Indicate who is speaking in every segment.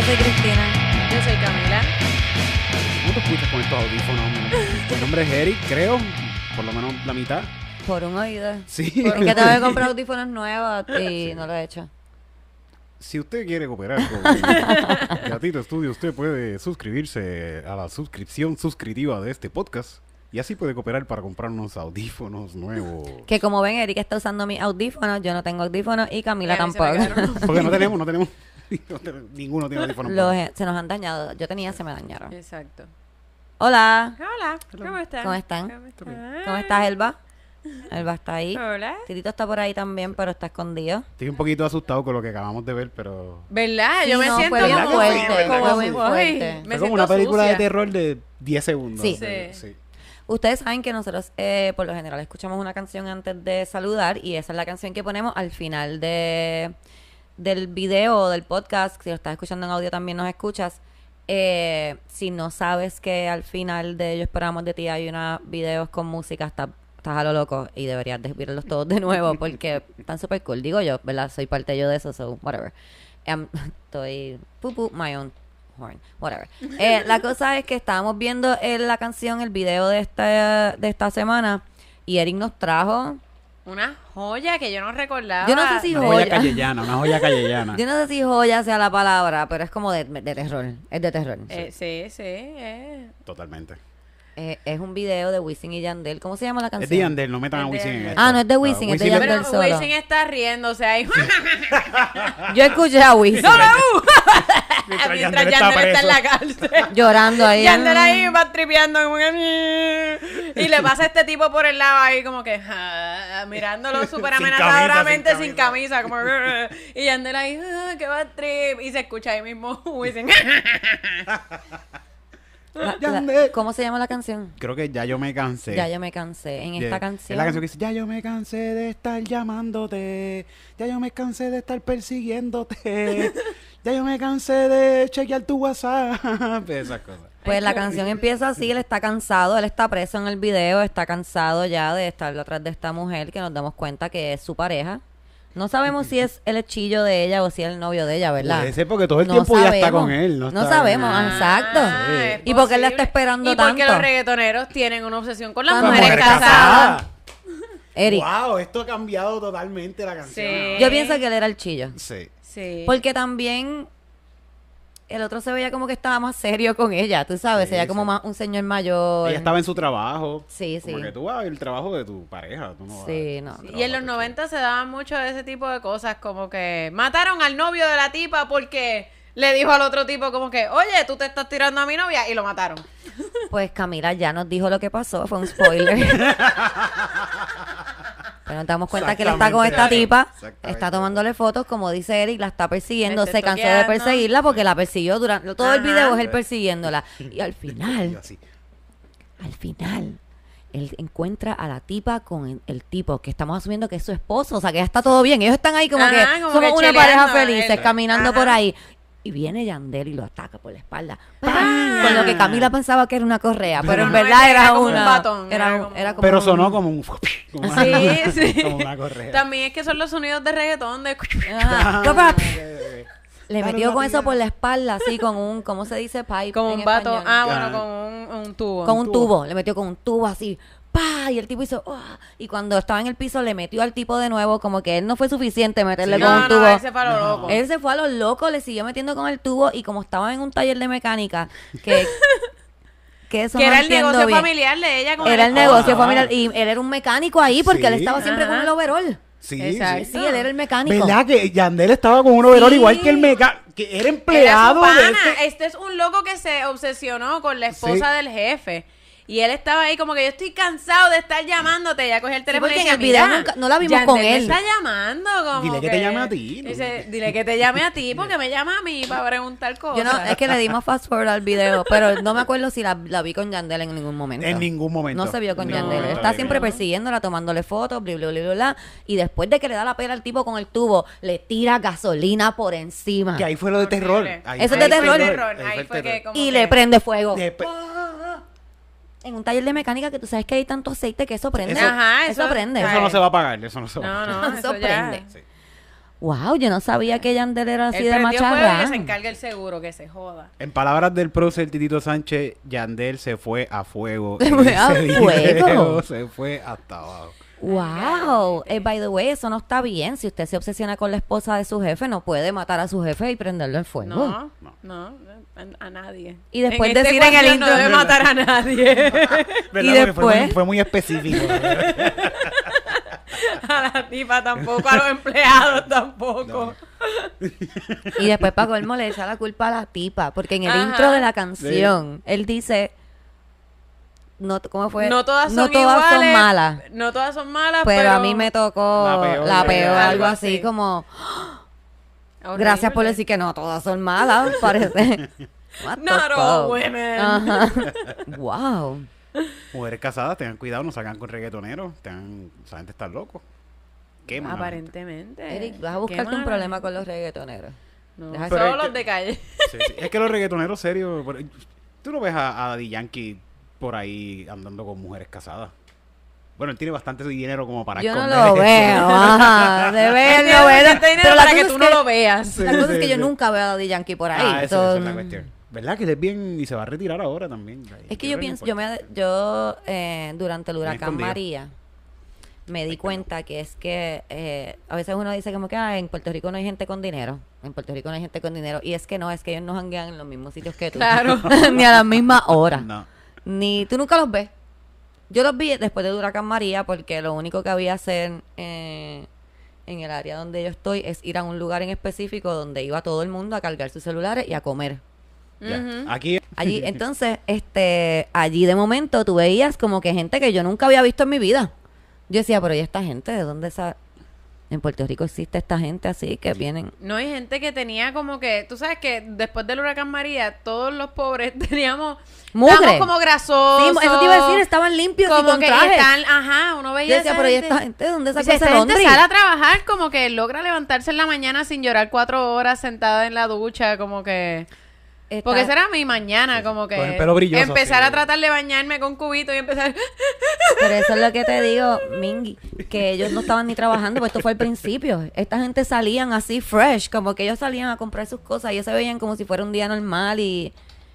Speaker 1: Yo soy Cristina.
Speaker 2: Yo soy Camila.
Speaker 3: ¿Cómo te escuchas con estos audífonos? Mi nombre es Eric, creo. Por lo menos la mitad.
Speaker 1: Por un oído.
Speaker 3: Sí.
Speaker 1: Porque tengo que comprar audífonos nuevos y no lo he hecho.
Speaker 3: Si usted quiere cooperar con Gatito Studio, usted puede suscribirse a la suscripción suscriptiva de este podcast. Y así puede cooperar para comprar unos audífonos nuevos.
Speaker 1: Que como ven, Eric está usando mis audífonos, yo no tengo audífonos y Camila
Speaker 2: Y a
Speaker 1: tampoco.
Speaker 3: Porque no tenemos, no tenemos. ninguno tiene audífonos.
Speaker 1: Los, eh, se nos han dañado. Yo tenía, se me dañaron.
Speaker 2: Exacto.
Speaker 1: Hola.
Speaker 2: Hola, ¿cómo están?
Speaker 1: ¿Cómo están?
Speaker 2: ¿Cómo están?
Speaker 1: ¿Cómo estás, Elba? Elba está ahí.
Speaker 2: Hola.
Speaker 1: Titito está por ahí también, pero está escondido.
Speaker 3: Estoy un poquito asustado con lo que acabamos de ver, pero.
Speaker 2: ¿Verdad?
Speaker 1: Sí,
Speaker 2: Yo me
Speaker 1: no,
Speaker 2: siento
Speaker 1: fue bien
Speaker 2: como,
Speaker 1: fuerte,
Speaker 2: como
Speaker 3: fue
Speaker 2: muy
Speaker 1: muy fuerte.
Speaker 2: Me
Speaker 3: Fue
Speaker 2: siento
Speaker 3: como una película
Speaker 2: sucia.
Speaker 3: de terror de 10 segundos.
Speaker 1: Sí.
Speaker 2: Sí.
Speaker 1: Ustedes saben que nosotros, eh, por lo general, escuchamos una canción antes de saludar y esa es la canción que ponemos al final de del video o del podcast. Si lo estás escuchando en audio también nos escuchas. Eh, si no sabes que al final de Yo Esperamos de ti hay unos videos con música, está- estás a lo loco y deberías de verlos todos de nuevo porque están súper cool. Digo yo, ¿verdad? Soy parte yo de eso, so whatever. Em, estoy pupu, my own horn, whatever. Eh, la cosa es que estábamos viendo eh, la canción, el video de esta, de esta semana y Eric nos trajo.
Speaker 2: Una joya que yo no recordaba.
Speaker 1: Yo no sé si
Speaker 3: Una joya
Speaker 1: joya.
Speaker 3: callellana, una joya callellana.
Speaker 1: Yo no sé si joya sea la palabra, pero es como de, de terror. Es de terror.
Speaker 2: Eh, sí, sí. eh.
Speaker 3: Totalmente.
Speaker 1: Eh, es un video de Wisin y Yandel. ¿Cómo se llama la canción?
Speaker 3: Es de Yandel, no metan a Wisin en esto.
Speaker 1: Ah, no es de Wisin, es de
Speaker 3: Wisin
Speaker 1: Yandel.
Speaker 2: Pero
Speaker 1: solo.
Speaker 2: Wisin está riéndose ahí.
Speaker 1: Yo escuché a Wisin
Speaker 3: Mientras
Speaker 2: Mientras
Speaker 3: Yandel
Speaker 2: Yandel
Speaker 3: está
Speaker 2: está en la cárcel.
Speaker 1: llorando ahí.
Speaker 2: Yandel ahí va tripeando como que... Y le pasa a este tipo por el lado ahí como que... ah, mirándolo súper
Speaker 3: Sin
Speaker 2: amenazadoramente
Speaker 3: camisa,
Speaker 2: sin
Speaker 3: sin
Speaker 2: camisa. como Y Yandel ahí... ah, que va trip. Y se escucha ahí mismo Wisin.
Speaker 1: La- la-
Speaker 3: Yandel.
Speaker 1: ¿Cómo se llama la canción?
Speaker 3: Creo que ya yo me cansé.
Speaker 1: Ya yo me cansé. En esta canción.
Speaker 3: Es la canción que dice, ya yo me cansé de estar llamándote, ya yo me cansé de estar persiguiéndote, ya yo me cansé de chequear tu WhatsApp, esas cosas.
Speaker 1: Pues la canción empieza así, él está cansado, él está preso en el video, está cansado ya de estar detrás de esta mujer que nos damos cuenta que es su pareja. No sabemos si es el hechillo de ella o si es el novio de ella, ¿verdad?
Speaker 3: Puede ser porque todo el
Speaker 1: No
Speaker 3: tiempo ya está con él. No,
Speaker 1: No
Speaker 3: está-
Speaker 1: sabemos, ah, exacto.
Speaker 2: Ah, es
Speaker 1: ¿Y por qué él la está esperando
Speaker 2: Y porque
Speaker 1: tanto?
Speaker 2: los reggaetoneros tienen una obsesión con las mujeres casadas.
Speaker 1: Eric,
Speaker 3: Wow, esto ha cambiado totalmente la canción.
Speaker 2: Sí.
Speaker 1: yo pienso que él era el chillo.
Speaker 3: Sí.
Speaker 2: Sí.
Speaker 1: Porque también el otro se veía como que estaba más serio con ella, tú sabes,
Speaker 3: Sí,
Speaker 1: se veía como
Speaker 3: sí.
Speaker 1: más un señor mayor.
Speaker 3: Ella estaba en su trabajo.
Speaker 1: Sí, sí.
Speaker 3: Como que tú vas el trabajo de tu pareja. Tú no vas a ver
Speaker 1: Sí, no.
Speaker 2: Y en los
Speaker 3: tu
Speaker 2: 90 se daban mucho de ese tipo de cosas, como que mataron al novio de la tipa porque le dijo al otro tipo como que, oye, tú te estás tirando a mi novia y lo mataron.
Speaker 1: Pues Camila ya nos dijo lo que pasó, fue un spoiler. Pero nos damos cuenta que él está con esta tipa, está tomándole fotos, como dice Eric, la está persiguiendo, se cansó de perseguirla porque la persiguió durante todo el video es él persiguiéndola. Y al final, al final, él encuentra a la tipa con el, el tipo que estamos asumiendo que es su esposo, o sea que ya está todo bien. Ellos están ahí como
Speaker 2: Ajá,
Speaker 1: que
Speaker 2: como
Speaker 1: somos
Speaker 2: que
Speaker 1: una pareja felices,
Speaker 2: él-
Speaker 1: caminando
Speaker 2: ajá.
Speaker 1: por ahí. Y viene Yandel y lo ataca por la espalda. ¡Pam! Con lo que Camila pensaba que era una correa, pero,
Speaker 3: Pero
Speaker 1: en
Speaker 2: no,
Speaker 1: verdad
Speaker 2: era
Speaker 1: era,
Speaker 2: como un
Speaker 1: una.
Speaker 2: batón,
Speaker 1: Era,
Speaker 2: era
Speaker 1: un-
Speaker 2: como-
Speaker 1: era como
Speaker 3: Pero
Speaker 1: un-
Speaker 3: sonó como un. Como una,
Speaker 2: Sí, sí.
Speaker 3: Como una correa.
Speaker 2: También es que son los sonidos de reggaetón de...
Speaker 1: Ajá.
Speaker 3: Ah,
Speaker 1: Le metió con eso por la espalda, así con un, ¿cómo se dice? Pipe.
Speaker 2: Como
Speaker 1: en
Speaker 2: un vato.
Speaker 1: español.
Speaker 2: Ah,
Speaker 3: Ah.
Speaker 2: bueno, con un, un tubo.
Speaker 1: con un
Speaker 3: tubo.
Speaker 1: tubo. Le metió con un tubo así. ¡Pa! Y el tipo hizo. "Ah", Y cuando estaba en el piso, le metió al tipo de nuevo. Como que él no fue suficiente meterle
Speaker 3: Sí.
Speaker 1: con
Speaker 2: no,
Speaker 1: un tubo.
Speaker 2: no, ese fue a lo
Speaker 3: No.
Speaker 2: loco.
Speaker 1: Él se fue a los locos, le siguió metiendo con el tubo. Y como estaba en un taller de mecánica, que. que eso
Speaker 2: que
Speaker 1: no
Speaker 2: era el negocio
Speaker 1: bien.
Speaker 2: familiar de ella con
Speaker 1: Era el negocio familiar. Y él era un mecánico ahí porque él estaba siempre con el overall.
Speaker 3: Sí,
Speaker 2: Exacto.
Speaker 3: sí.
Speaker 1: Sí, él era el mecánico.
Speaker 3: ¿Verdad que Yandel estaba con un overall
Speaker 1: Sí.
Speaker 3: igual que el meca que era
Speaker 2: Era su
Speaker 3: empleado de este-
Speaker 2: Este es un loco que se obsesionó con la esposa
Speaker 3: Sí.
Speaker 2: del jefe. Y él estaba ahí como que yo estoy cansado de estar llamándote. Ya cogí el teléfono
Speaker 1: porque
Speaker 2: y
Speaker 1: en el video
Speaker 2: "Mira,
Speaker 1: nunca- no la vimos
Speaker 2: Yandel
Speaker 1: con
Speaker 2: me
Speaker 1: él".
Speaker 2: está llamando como
Speaker 3: Dile que te llame a ti, ¿no?
Speaker 2: Dice, dile que te llame a ti porque me llama a mí para preguntar cosas.
Speaker 1: Yo no, es que le dimos fast forward al video, pero no me acuerdo si la, la vi con Yandel en ningún momento.
Speaker 3: En ningún momento.
Speaker 1: No se vio con
Speaker 3: ningún
Speaker 1: Yandel. Está siempre persiguiéndola, tomándole fotos, bla, bla, bla, bla, bla. Y después de que le da la pera al tipo con el tubo, le tira gasolina por encima.
Speaker 3: Que ahí fue lo de terror. Ahí
Speaker 1: Eso es de terror.
Speaker 3: Ahí
Speaker 2: Ahí
Speaker 3: fue el
Speaker 2: fue que
Speaker 3: terror.
Speaker 2: como
Speaker 1: Y
Speaker 2: que-
Speaker 1: le prende fuego.
Speaker 3: Después-
Speaker 1: En un taller de mecánica que tú sabes que hay tanto aceite que eso prende.
Speaker 3: Eso-
Speaker 2: Ajá,
Speaker 1: eso
Speaker 2: eso-
Speaker 1: prende.
Speaker 3: Eso no se va a pagar, eso no se va a
Speaker 2: No,
Speaker 3: pagar.
Speaker 2: no,
Speaker 1: Eso prende.
Speaker 3: Sí.
Speaker 1: Wow, yo no sabía que Yandel era así
Speaker 2: El
Speaker 1: de
Speaker 2: y que se encargue el seguro, que se joda.
Speaker 3: En palabras del prócer Titito Sánchez, Yandel se fue a fuego.
Speaker 1: Se
Speaker 3: en
Speaker 1: fue a
Speaker 3: ese
Speaker 1: fuego.
Speaker 3: video, Se fue hasta abajo.
Speaker 1: Wow, eh, by the way, eso no está bien. Si usted se obsesiona con la esposa de su jefe, no puede matar a su jefe y prenderlo en fuego.
Speaker 2: No,
Speaker 3: No.
Speaker 2: no, a, a nadie.
Speaker 1: Y después
Speaker 2: En este
Speaker 1: decir en el
Speaker 2: ecuación no
Speaker 1: intro-
Speaker 2: debe matar a nadie.
Speaker 3: ¿Verdad?
Speaker 1: Y después-
Speaker 3: Fue, muy, fue muy específico.
Speaker 2: a la tipa tampoco, a los empleados tampoco.
Speaker 1: Y después para colmo le echa la culpa a la tipa, porque en el
Speaker 2: Ajá.
Speaker 1: intro de la canción él dice, no, ¿cómo fue?
Speaker 2: No todas son
Speaker 1: No todas son malas,
Speaker 2: No todas son malas,
Speaker 1: pero,
Speaker 2: pero,
Speaker 1: a mí me tocó
Speaker 3: La peor,
Speaker 1: la
Speaker 3: ¿verdad?
Speaker 1: peor,
Speaker 2: Algo
Speaker 1: así,
Speaker 2: así.
Speaker 1: como
Speaker 2: Horrible.
Speaker 1: gracias por decir que no todas son malas, parece.
Speaker 2: Not all women.
Speaker 1: Ajá. Wow.
Speaker 3: Mujeres casadas, tengan cuidado, no salgan con reggaetoneros. Tengan, esa gente está loco.
Speaker 2: Aparentemente.
Speaker 1: Eric, vas a buscarte un problema con los reggaetoneros.
Speaker 2: No,
Speaker 1: Deja-
Speaker 2: solo los de calle.
Speaker 3: Sí, sí. Es que los reggaetoneros serios. Tú no ves a, a Daddy Yankee por ahí andando con mujeres casadas. Bueno, él tiene bastante dinero como para
Speaker 1: Yo no
Speaker 3: esconder
Speaker 1: lo
Speaker 3: eso.
Speaker 1: veo, ajá, de
Speaker 2: bastante dinero
Speaker 1: Pero la
Speaker 2: para que tú no lo veas.
Speaker 3: Sí,
Speaker 1: La cosa es
Speaker 3: sí,
Speaker 1: que yo nunca veo a Daddy Yankee por ahí.
Speaker 3: Ah, esa,
Speaker 1: so,
Speaker 3: esa es la cuestión. ¿Verdad que él es bien y se va a retirar ahora también?
Speaker 1: Es que yo pienso, yo me, yo eh, durante el huracán. María me di cuenta que es que eh, a veces uno dice como que ah, en Puerto Rico no hay gente con dinero, en Puerto Rico no hay gente con dinero y es que no, es que ellos no janguean en los mismos sitios que tú,
Speaker 2: Claro.
Speaker 1: ni a la misma hora,
Speaker 3: No.
Speaker 1: Ni tú nunca los ves. Yo los vi después del huracán María porque lo único que había hacer eh, en el área donde yo estoy es ir a un lugar en específico donde iba todo el mundo a cargar sus celulares y a comer.
Speaker 3: Aquí.
Speaker 1: Allí, entonces, este, allí de momento tú veías como que gente que yo nunca había visto en mi vida. Yo decía, pero ¿y esta gente? ¿De dónde esa? En Puerto Rico existe esta gente así que vienen.
Speaker 2: No hay gente que tenía como que, tú sabes que después del huracán María, todos los pobres teníamos,
Speaker 1: Mugre.
Speaker 2: como grasosos.
Speaker 1: Sí, eso te iba a decir, estaban limpios y
Speaker 2: como
Speaker 1: con
Speaker 2: que
Speaker 1: trajes.
Speaker 2: están, ajá, uno veía
Speaker 1: decía, pero ¿y
Speaker 2: gente-
Speaker 1: esta gente? ¿De dónde sacó ese
Speaker 2: gente sale a trabajar como que logra levantarse en la mañana sin llorar cuatro horas sentada en la ducha, como que...
Speaker 1: Está-
Speaker 2: Porque esa era mi mañana, como que...
Speaker 3: Con el pelo brilloso,
Speaker 2: Empezar a tratar de bañarme con cubito y empezar...
Speaker 1: Pero eso es lo que te digo, Mingy, que ellos no estaban ni trabajando, pues esto fue al principio. Esta gente salían así fresh, como que ellos salían a comprar sus cosas, ellos se veían como si fuera un día normal y...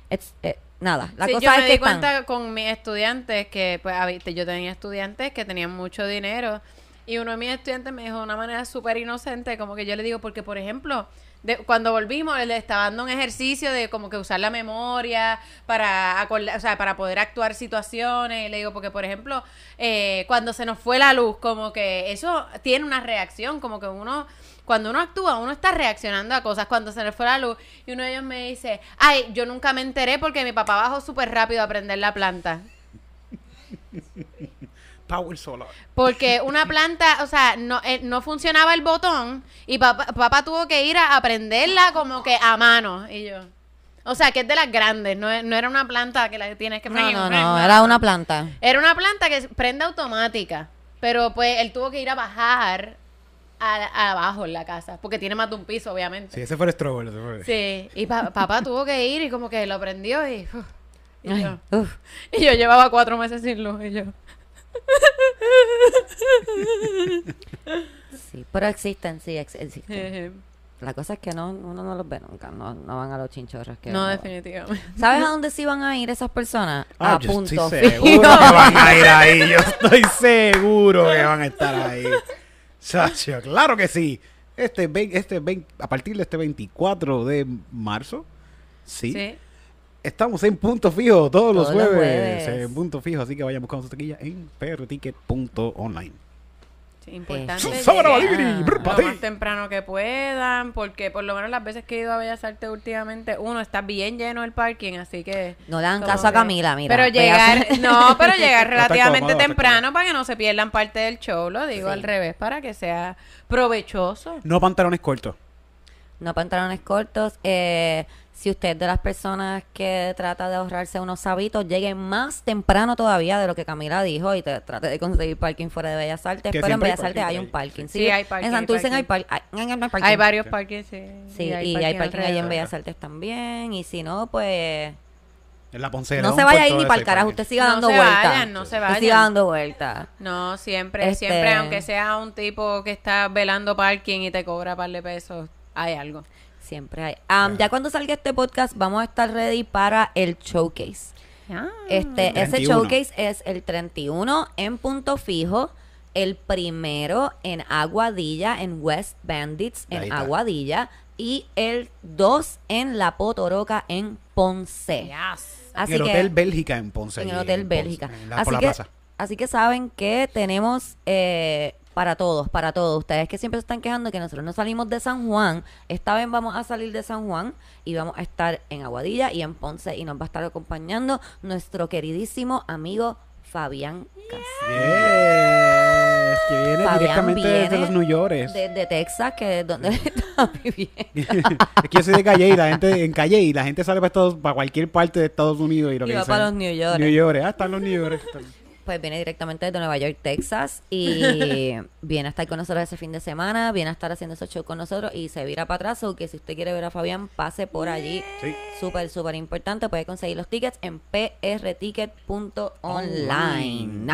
Speaker 1: it's- eh, nada, la
Speaker 2: Sí,
Speaker 1: cosa
Speaker 2: yo
Speaker 1: es
Speaker 2: me
Speaker 1: que
Speaker 2: di
Speaker 1: están-
Speaker 2: cuenta con mis estudiantes que, pues, yo tenía estudiantes que tenían mucho dinero y uno de mis estudiantes me dijo de una manera súper inocente, como que yo le digo, porque, por ejemplo, cuando volvimos, le estaba dando un ejercicio de como que usar la memoria para, acorda- o sea, para poder actuar situaciones. Y le digo, porque, por ejemplo, eh, cuando se nos fue la luz, como que eso tiene una reacción, como que uno... Cuando uno actúa, uno está reaccionando a cosas. Cuando se nos fue la luz y uno de ellos me dice, ay, yo nunca me enteré porque mi papá bajó súper rápido a prender la planta.
Speaker 3: Power Solar.
Speaker 2: Porque una planta, o sea, no, eh, no funcionaba el botón y papá, papá tuvo que ir a, a prenderla como que a mano. Y yo, o sea, que es de las grandes, no, no era una planta que la tienes que
Speaker 1: No, no, no, era una planta.
Speaker 2: Era una planta que prende automática, pero pues él tuvo que ir a bajar a- abajo en la casa, porque tiene más de un piso, obviamente.
Speaker 3: Sí, ese fue el ese fue.
Speaker 2: Sí, y pa- papá tuvo que ir y como que lo prendió y, uf, y,
Speaker 1: Ay,
Speaker 2: yo,
Speaker 1: uf.
Speaker 2: y yo llevaba cuatro meses sin luz y yo.
Speaker 1: Sí, pero existen, sí, ex- existen. La cosa es que no, uno no los ve nunca, no, no van a los chinchorros. Que
Speaker 2: No,
Speaker 1: uno va.
Speaker 2: definitivamente.
Speaker 1: ¿Sabes a dónde sí van a ir esas personas?
Speaker 3: Ah,
Speaker 1: a
Speaker 3: yo
Speaker 1: punto
Speaker 3: estoy
Speaker 1: fijo.
Speaker 3: seguro que van a ir ahí. Yo estoy seguro que van a estar ahí. Sacho, claro que sí. Este, vein- este vein- a partir de este 24 de marzo, sí,
Speaker 2: Sí.
Speaker 3: Estamos en punto fijo todos, los
Speaker 1: Todos los
Speaker 3: jueves.
Speaker 1: jueves.
Speaker 3: En punto fijo, así que vayan buscando su taquilla en prticket.online.
Speaker 2: Sí, importante lo más temprano que puedan, porque por lo menos las veces que he ido a Bellas Artes últimamente, uno está bien lleno el parking, así que...
Speaker 1: No
Speaker 2: como
Speaker 1: caso a Camila, mira.
Speaker 2: Pero llegar, no, pero llegar relativamente temprano para que no se pierdan parte del show, lo digo
Speaker 1: Sí.
Speaker 2: al revés, para que sea provechoso.
Speaker 3: No pantalones cortos.
Speaker 1: No pantalones cortos. Eh, si usted es de las personas que trata de ahorrarse unos hábitos, llegue más temprano todavía de lo que Camila dijo y te trate de conseguir parking fuera de Bellas Artes.
Speaker 3: Que
Speaker 1: Pero en
Speaker 3: hay
Speaker 1: Bellas Artes
Speaker 3: parking
Speaker 1: hay un parking.
Speaker 2: Sí, hay parking,
Speaker 1: En
Speaker 2: hay
Speaker 1: Santurce hay,
Speaker 2: parking.
Speaker 1: par- hay, hay parking.
Speaker 2: Hay varios parques, sí.
Speaker 1: Sí, y hay parking allá en
Speaker 2: alrededor.
Speaker 1: Bellas Artes también. Y si no, pues
Speaker 3: En la Poncera.
Speaker 1: No se vaya ahí ni para el carajo, usted siga
Speaker 2: No
Speaker 1: dando
Speaker 2: se
Speaker 1: vueltas.
Speaker 2: vayan, no se vayan.
Speaker 1: siga dando vueltas.
Speaker 2: No, siempre,
Speaker 1: Este-
Speaker 2: siempre, aunque sea un tipo que está velando parking y te cobra un par de pesos, hay algo.
Speaker 1: Siempre hay. Ya cuando salga este podcast, vamos a estar ready para el showcase. Este, ese
Speaker 3: 31.
Speaker 1: showcase es el 31 en punto fijo, el primero en Aguadilla, en West Bandits, en. Aguadilla, y el 2 en La Potoroca, en Ponce.
Speaker 2: Yes.
Speaker 1: Así
Speaker 3: en el
Speaker 1: que,
Speaker 3: Hotel Bélgica en Ponce.
Speaker 1: en el Hotel
Speaker 3: Ponce,
Speaker 1: Bélgica.
Speaker 3: en la-
Speaker 1: así,
Speaker 3: por la
Speaker 1: que,
Speaker 3: plaza.
Speaker 1: así que saben que tenemos eh, para todos, para todos. Ustedes que siempre se están quejando que nosotros no salimos de San Juan, esta vez vamos a salir de San Juan y vamos a estar en Aguadilla y en Ponce y nos va a estar acompañando nuestro queridísimo amigo Fabián Castillo.
Speaker 3: Yes, que viene
Speaker 1: Fabián
Speaker 3: directamente desde
Speaker 1: viene
Speaker 3: los New York.
Speaker 1: Desde Texas, que es donde está viviendo.
Speaker 3: es que yo soy de Calle y la gente en Calle y la gente sale para, Estados- para cualquier parte de Estados Unidos y lo
Speaker 1: Y
Speaker 3: que
Speaker 1: va
Speaker 3: dicen,
Speaker 1: para los New York.
Speaker 3: New York, ah, están los New York. están-
Speaker 1: Pues viene directamente desde Nueva York, Texas, y viene a estar con nosotros ese fin de semana, viene a estar haciendo esos shows con nosotros y se vira para atrás, o que si usted quiere ver a Fabián, pase por allí.
Speaker 3: Sí.
Speaker 1: Súper, súper importante. Puede conseguir los tickets en prticket.online.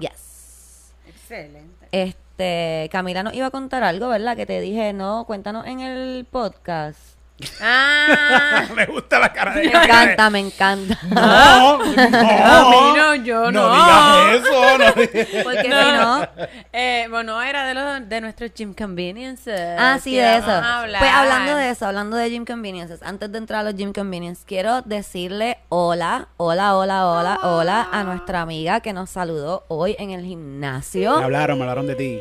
Speaker 1: Yes.
Speaker 2: Excelente.
Speaker 1: Este, Camila nos iba a contar algo, ¿verdad? Que te dije, no, cuéntanos en el podcast.
Speaker 2: Ah,
Speaker 3: me gusta la cara de
Speaker 1: Me encanta, me encanta.
Speaker 3: No, no,
Speaker 2: A mí no, yo no.
Speaker 3: digas eso. No digas-
Speaker 1: Porque si no,
Speaker 2: eh, bueno, era de los de nuestros gym conveniences.
Speaker 1: Ah, sí, de eso.
Speaker 2: hablar.
Speaker 1: Pues hablando de eso, hablando de Gym Conveniences, antes de entrar a los Gym Conveniences, quiero decirle hola, hola, hola, hola, hola a nuestra amiga que nos saludó hoy en el
Speaker 3: Me
Speaker 1: gimnasio.
Speaker 3: hablaron, me hablaron de ti.